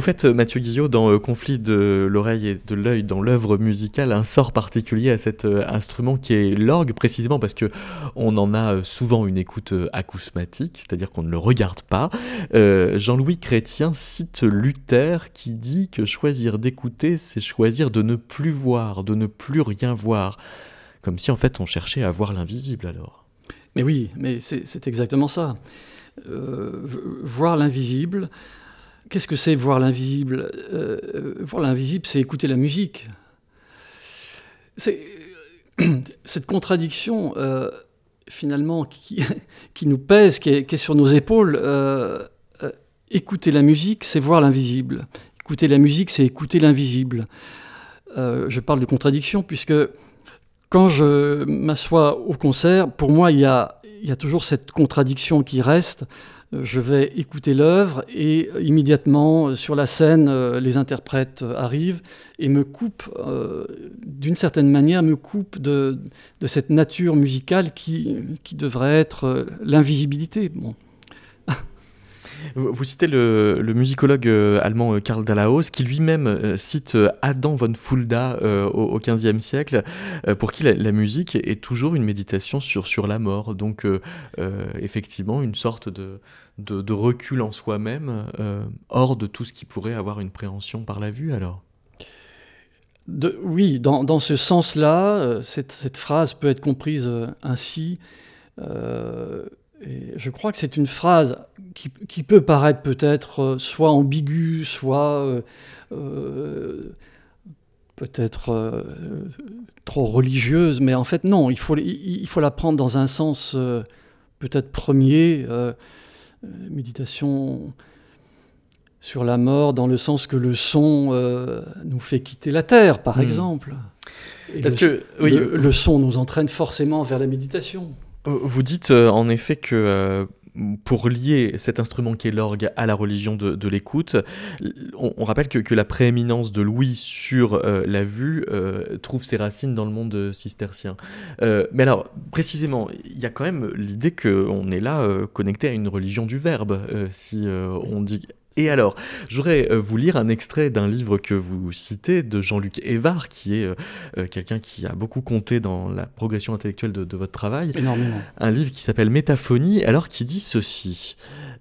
S2: Vous faites, euh, Mathieu Guillot, dans euh, Conflit de l'oreille et de l'œil, dans l'œuvre musicale, un sort particulier à cet euh, instrument qui est l'orgue, précisément parce que on en a souvent une écoute acousmatique, c'est-à-dire qu'on ne le regarde pas. Jean-Louis Chrétien cite Luther qui dit que choisir d'écouter, c'est choisir de ne plus voir, de ne plus rien voir. Comme si en fait on cherchait à voir l'invisible alors.
S3: Mais oui, mais c'est exactement ça. voir l'invisible, Qu'est-ce que c'est voir l'invisible euh, Voir l'invisible, c'est écouter la musique. Cette contradiction, euh, finalement, qui, qui, nous pèse, qui est, sur nos épaules. Euh, écouter la musique, c'est voir l'invisible. Écouter la musique, c'est écouter l'invisible. je parle de contradiction puisque quand je m'assois au concert, pour moi, il y a, il y a toujours cette contradiction qui reste je vais écouter l'œuvre et immédiatement sur la scène, euh, les interprètes euh, arrivent et me coupent, euh, d'une certaine manière, me coupent de, cette nature musicale qui, devrait être l'invisibilité.
S2: Vous citez le, musicologue euh, allemand euh, Karl Dallaos, qui lui-même euh, cite Adam von Fulda au XVe siècle, pour qui la, musique est toujours une méditation sur, sur la mort. Donc, effectivement, une sorte de, recul en soi-même, hors de tout ce qui pourrait avoir une préhension par la vue, alors
S3: oui, dans, ce sens-là, cette, phrase peut être comprise ainsi je crois que c'est une phrase qui, peut paraître peut-être euh, soit ambiguë, soit euh, euh, peut-être trop religieuse, mais en fait non, il faut, il, faut la prendre dans un sens peut-être premier, méditation sur la mort, dans le sens que le son nous fait quitter la terre, par hmm. exemple. Parce que oui, le son nous entraîne forcément vers la méditation.
S2: Euh, vous dites euh, en effet que euh, pour lier cet instrument qui est l'orgue à la religion de, l'écoute, on, rappelle que, la prééminence de Louis sur la vue trouve ses racines dans le monde cistercien. mais alors, précisément, il y a quand même l'idée qu'on est là connecté à une religion du verbe, si on dit et alors, je voudrais euh, vous lire un extrait d'un livre que vous citez de Jean-Luc Évard, qui est euh, euh, quelqu'un qui a beaucoup compté dans la progression intellectuelle de, votre travail.
S3: Énormément.
S2: Un livre qui s'appelle Métaphonie, alors qui dit ceci.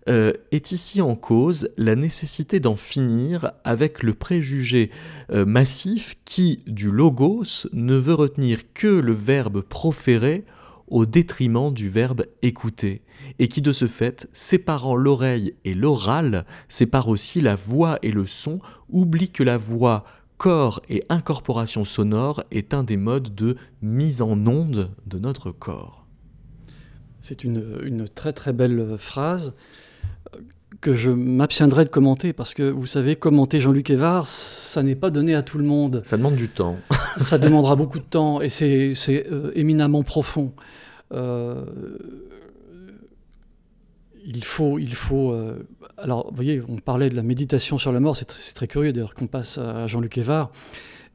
S2: est ici en cause la nécessité d'en finir avec le préjugé massif qui, du logos, ne veut retenir que le verbe proférer au détriment du verbe écouter, et qui de ce fait, séparant l'oreille et l'oral, sépare aussi la voix et le son, oublie que la voix, corps et incorporation sonore est un des modes de mise en onde de notre corps.
S3: C'est une, très très belle phrase que je m'abstiendrai de commenter parce que vous savez, commenter Jean-Luc Evard, ça n'est pas donné à tout le monde.
S2: Ça demande du temps.
S3: ça demandera beaucoup de temps et c'est euh, éminemment profond. Euh, il faut, il faut. Euh, alors, vous voyez, on parlait de la méditation sur la mort, c'est très, curieux d'ailleurs qu'on passe à Jean-Luc Evard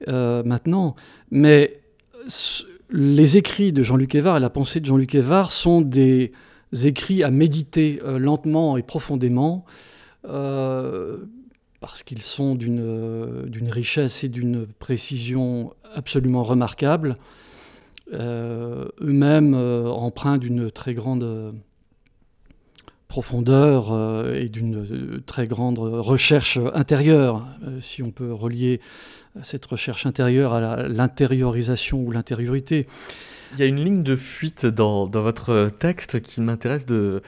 S3: maintenant, mais les écrits de Jean-Luc Evard et la pensée de Jean-Luc Evard sont des écrits à méditer lentement et profondément parce qu'ils sont d'une richesse et d'une précision absolument remarquables. Euh, eux-mêmes euh, empreints d'une très grande profondeur euh, et d'une très grande recherche intérieure, si on peut relier cette recherche intérieure à l'intériorisation ou l'intériorité.
S2: Il y a une ligne de fuite dans, votre texte qui m'intéresse de,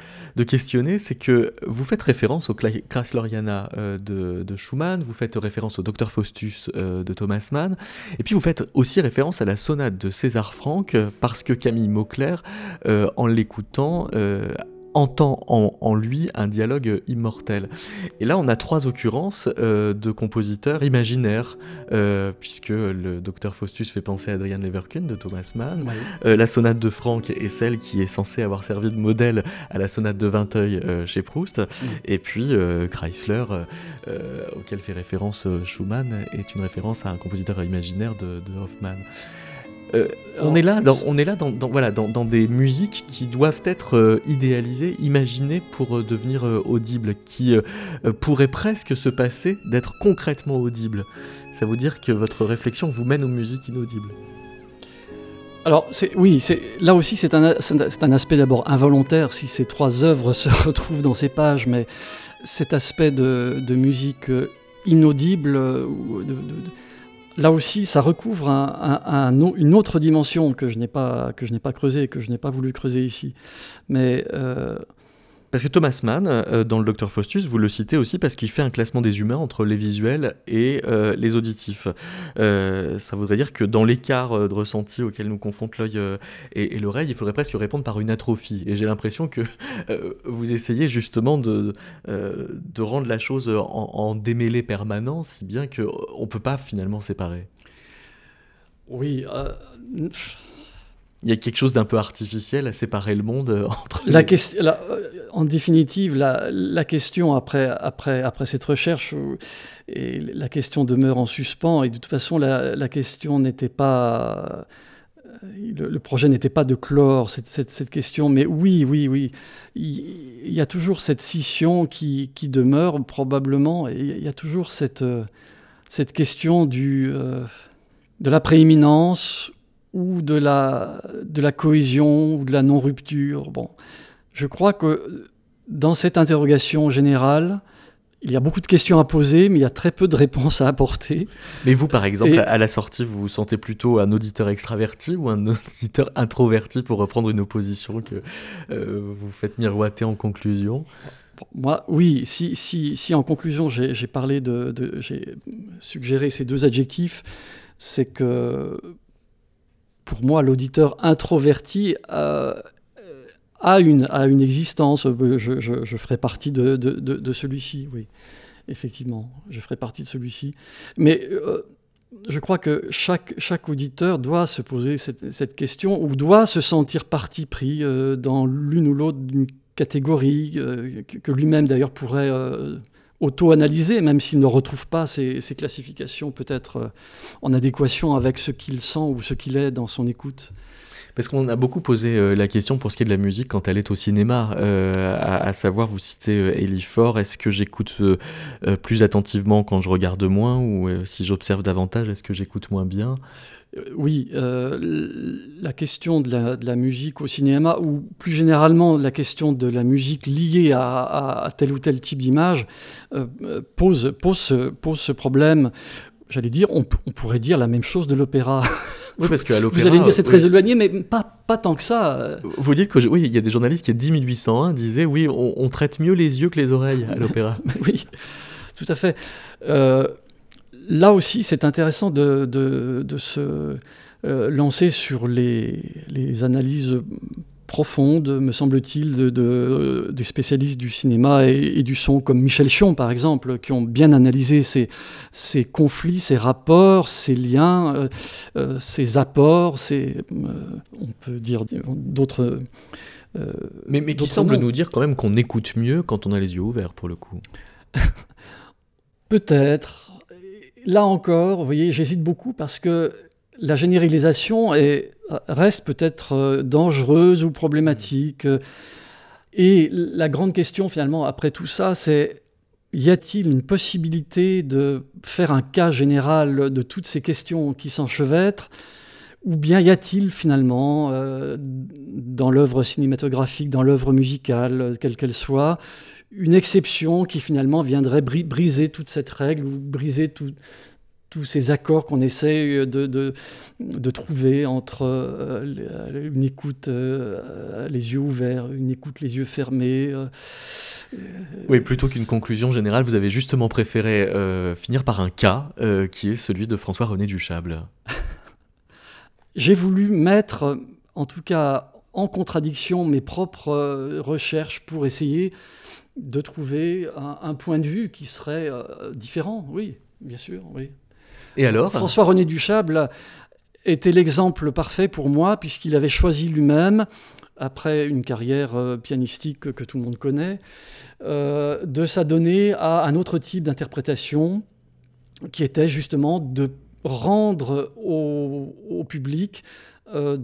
S2: questionner, c'est que vous faites référence au Kreisleriana euh, de, Schumann, vous faites référence au Dr Faustus euh, de Thomas Mann, et puis vous faites aussi référence à la sonate de César Franck, parce que Camille euh, en l'écoutant, entend en, lui un dialogue immortel. Et là, on a trois occurrences euh, de compositeurs imaginaires, euh, puisque le docteur Faustus fait penser à Adrian Leverkun de Thomas Mann. Euh, la sonate de Franck est celle qui est censée avoir servi de modèle à la sonate de Vinteuil chez Proust. Et puis Chrysler, auquel fait référence Schumann, est une référence à un compositeur imaginaire de, de Hoffmann. Euh, on
S3: Alors,
S2: est là, dans, on est là dans, dans- voilà, dans, dans des musiques qui doivent être euh, idéalisées, imaginées pour euh, devenir audibles, qui pourraient presque se passer d'être concrètement audibles. Ça veut dire que votre réflexion vous mène aux musiques inaudibles.
S3: Alors, oui, là aussi, c'est un, aspect d'abord involontaire si ces trois œuvres se retrouvent dans ces pages, mais cet aspect de, de musique inaudible, ou de- de- de- là aussi, ça recouvre un- une autre dimension que je n'ai pas, que je n'ai pas creusée, que je n'ai pas voulu creuser ici. Mais euh,
S2: Parce que Thomas Mann, euh, dans le Dr Faustus, vous le citez aussi parce qu'il fait un classement des humains entre les visuels et euh, les auditifs. Euh, ça voudrait dire que dans l'écart euh, de ressenti auquel nous confronte l'œil euh, et, l'oreille, il faudrait presque répondre par une atrophie. Et j'ai l'impression que euh, vous essayez justement de, euh, rendre la chose en, en démêlé permanent, si bien qu'on ne peut pas finalement séparer.
S3: oui, euh,
S2: Il y a quelque chose d'un peu artificiel à séparer le monde euh, entre
S3: La
S2: les-
S3: question, la- euh, en définitive, la, la question après, après, après cette recherche, et la question demeure en suspens, et de toute façon, la, la question n'était pas. euh, Le, le projet n'était pas de clore cette, cette, cette question, mais oui, oui, oui, il, il y a toujours cette scission qui, qui demeure probablement, et il y a toujours cette, cette question du, euh, de la prééminence ou de la, de la cohésion ou de la non-rupture. Bon, je crois que dans cette interrogation générale, il y a beaucoup de questions à poser, mais il y a très peu de réponses à apporter.
S2: Mais vous, par exemple,
S3: Et-
S2: à la sortie, vous vous sentez plutôt un auditeur extraverti ou un auditeur introverti pour reprendre une opposition que euh, vous faites miroiter en conclusion?
S3: Moi, oui, si, si, si en conclusion j'ai j'ai parlé de, de- j'ai suggéré ces deux adjectifs, c'est que pour moi, l'auditeur introverti euh, a, une, a une existence. Euh, Je, ferai partie de, de, celui-ci, oui, effectivement, je ferai partie de celui-ci. Mais euh, je crois que chaque, chaque auditeur doit se poser cette, cette question ou doit se sentir parti pris dans l'une ou l'autre catégorie que, lui-même d'ailleurs pourrait auto-analyser, même s'il ne retrouve pas ces classifications peut-être euh, en adéquation avec ce qu'il sent ou ce qu'il est dans son écoute.
S2: Parce qu'on a beaucoup posé euh, la question pour ce qui est de la musique quand elle est au cinéma, euh, à, savoir, vous citez euh, Ellie Ford, est-ce que j'écoute plus attentivement quand je regarde moins ou si j'observe davantage, est-ce que j'écoute moins bien?
S3: Oui, la question de la, musique au cinéma, ou plus généralement la question de la musique liée à, tel ou tel type d'image, pose, pose, pose ce problème. J'allais dire, on pourrait dire la même chose de l'opéra.
S2: Oui, parce qu'à l'opéra...
S3: Vous allez me dire c'est très
S2: oui,
S3: éloigné, mais pas, pas tant que ça.
S2: Vous dites que, oui, il y a des journalistes qui, en 10 1801, disaient, oui, on, on traite mieux les yeux que les oreilles à l'opéra.
S3: Oui, tout à fait. Euh, là aussi, c'est intéressant de, de- de se euh, lancer sur les, les analyses profondes, me semble-t-il, de, de- des spécialistes du cinéma et, et du son, comme Michel Chion, par exemple, qui ont bien analysé ces, ces conflits, ces rapports, ces liens, euh, euh, ces apports, ces, euh, on peut dire d'autres...
S2: Mais, mais qui semble
S3: noms.
S2: nous dire quand même qu'on écoute mieux quand on a les yeux ouverts, pour le coup.
S3: Peut-être. Là encore, vous voyez, j'hésite beaucoup parce que la généralisation est, reste peut-être euh, dangereuse ou problématique. Et la grande question finalement après tout ça, c'est y a-t-il une possibilité de faire un cas général de toutes ces questions qui s'enchevêtrent? Ou bien y a-t-il finalement, euh, dans l'œuvre cinématographique, dans l'œuvre musicale, quelle qu'elle soit, une exception qui finalement viendrait bri- briser toute cette règle ou briser tout- tous ces accords qu'on essaie de, de, de trouver entre euh, une écoute euh, les yeux ouverts, une écoute les yeux fermés. euh,
S2: Oui, plutôt qu'une conclusion générale, vous avez justement préféré euh, finir par un cas euh, qui est celui de François-René Duchable.
S3: J'ai voulu mettre, en tout cas en contradiction, mes propres euh, recherches pour essayer de trouver un, un point de vue qui serait euh, différent, oui, bien sûr, oui. François-René Duchable était l'exemple parfait pour moi, puisqu'il avait choisi lui-même, après une carrière euh, pianistique que, tout le monde connaît, euh, de s'adonner à un autre type d'interprétation, qui était justement de rendre au public euh,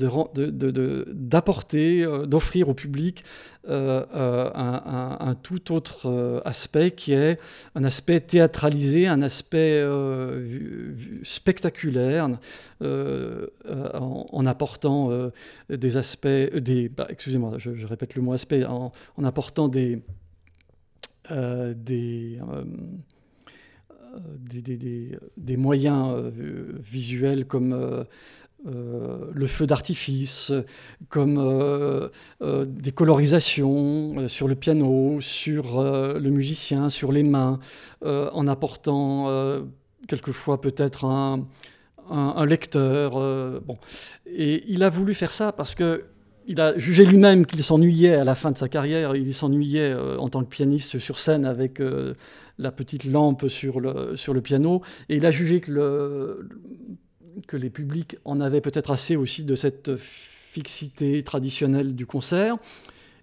S3: d'apporter, euh, d'offrir au public euh, un, tout autre aspect qui est un aspect théâtralisé, un aspect spectaculaire, en, apportant des aspects, des, bah, excusez-moi, je, répète le mot aspect, en, apportant des, des des, moyens visuels comme le feu d'artifice, comme euh, euh, des colorisations sur le piano, sur le musicien, sur les mains, en apportant quelquefois peut-être un, lecteur. bon. Et il a voulu faire ça parce que il a jugé lui-même qu'il s'ennuyait à la fin de sa carrière. Il s'ennuyait en tant que pianiste sur scène avec la petite lampe sur le, sur le piano. Et il a jugé que le, que les publics en avaient peut-être assez aussi de cette fixité traditionnelle du concert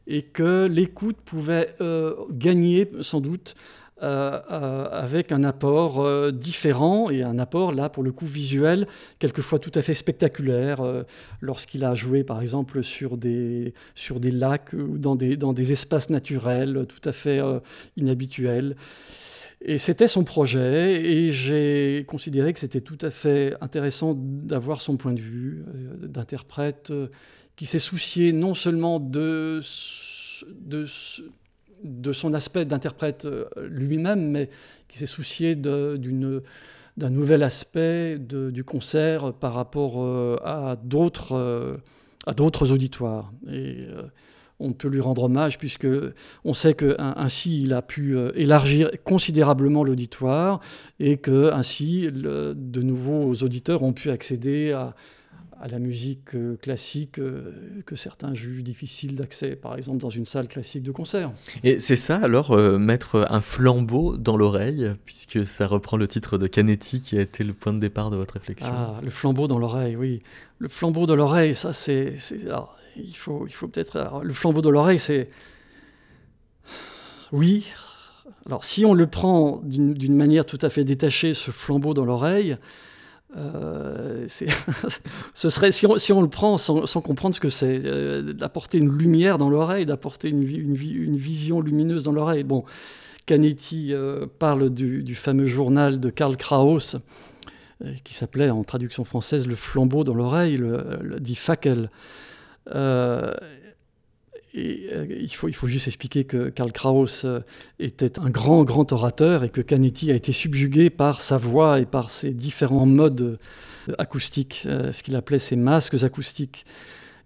S3: et que l'écoute pouvait euh, gagner sans doute euh, euh, avec un apport différent et un apport là pour le coup visuel, quelquefois tout à fait spectaculaire, lorsqu'il a joué par exemple sur des, sur des lacs ou dans des, dans des espaces naturels tout à fait inhabituels. Et c'était son projet, et j'ai considéré que c'était tout à fait intéressant d'avoir son point de vue euh, d'interprète euh, qui s'est soucié non seulement de, de, son aspect d'interprète euh, lui-même, mais qui s'est soucié d'un nouvel aspect du concert par rapport à d'autres euh, auditoires. On peut lui rendre hommage puisque on sait que ainsi il a pu euh, élargir considérablement l'auditoire et que ainsi le, de nouveaux auditeurs ont pu accéder à, à la musique euh, classique euh, que certains jugent difficile d'accès, par exemple dans une salle classique de concert.
S2: Et c'est ça alors, euh, mettre un flambeau dans l'oreille, puisque ça reprend le titre de Canetti qui a été le point de départ de votre réflexion.
S3: Ah, le flambeau dans l'oreille, oui. Le flambeau dans l'oreille, ça c'est il faut, il faut peut-être. Le flambeau de l'oreille, c'est. Oui. Alors, si on le prend d'une manière tout à fait détachée, ce flambeau dans l'oreille, euh, ce serait, si on, le prend sans, comprendre ce que c'est, euh, d'apporter une lumière dans l'oreille, d'apporter une, vision lumineuse dans l'oreille. Bon, Canetti euh, parle du, fameux journal de Karl Kraus, qui s'appelait en traduction française Le flambeau dans l'oreille, le, le, dit Fackel. Euh, euh, il, faut, juste expliquer que Karl Kraus euh, était un grand, grand orateur et que Canetti a été subjugué par sa voix et par ses différents modes acoustiques, ce qu'il appelait ses masques acoustiques.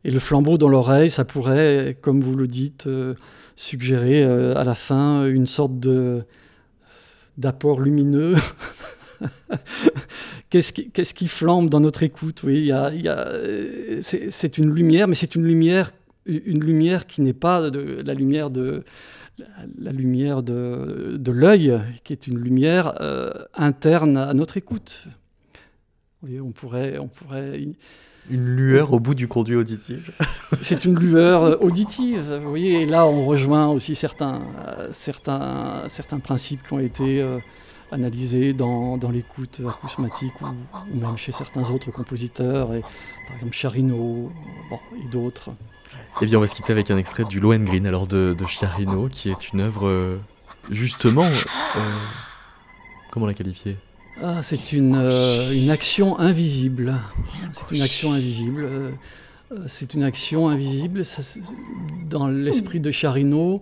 S3: Et le flambeau dans l'oreille, ça pourrait, comme vous le dites, suggérer à la fin une sorte d'apport lumineux qu'est-ce qui, qu qui, flambe dans notre écoute? Oui, il y a, il y a, c'est une lumière, mais c'est une lumière, une lumière qui n'est pas de, la lumière de la lumière de, de l'œil, qui est une lumière euh, interne à notre écoute. Oui, on pourrait, on pourrait.
S2: Une lueur au bout du conduit auditif.
S3: C'est une lueur auditive, vous voyez. Et là, on rejoint aussi certains, euh, certains, certains principes qui ont été euh, analysé dans, dans l'écoute acousmatique ou, ou, même chez certains autres compositeurs, et, par exemple Charino bon, et d'autres.
S2: Eh bien, on va se quitter avec un extrait du Lohengrin, alors de, de Charino, qui est une œuvre euh, justement. Euh, comment la qualifier
S3: ah, C'est une, euh, une action invisible. C'est une action invisible. Euh, c'est une action invisible. Ça, dans l'esprit de Charino,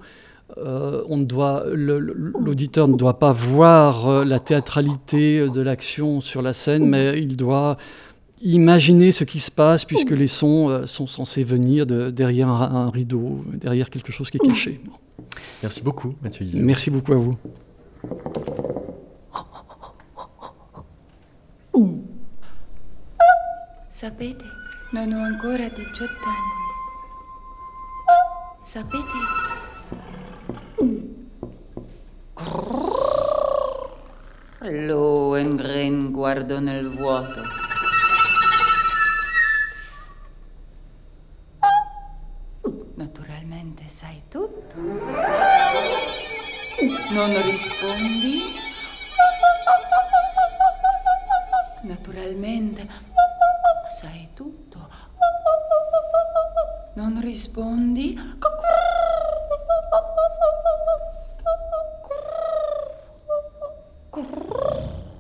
S3: euh, on doit, l'auditeur ne doit pas voir euh, la théâtralité de l'action sur la scène, mais il doit imaginer ce qui se passe puisque les sons euh, sont censés venir de, derrière un, un, rideau, derrière quelque chose qui est caché.
S2: Merci beaucoup, Mathieu.
S3: Guillaume. Merci beaucoup à vous.
S5: Sapete, non ho ancora 18 anni. Sapete, Lohengrin guardò nel vuoto. Oh! Naturalmente sai tutto. Non rispondi? Naturalmente sai tutto. Non rispondi? Grrr.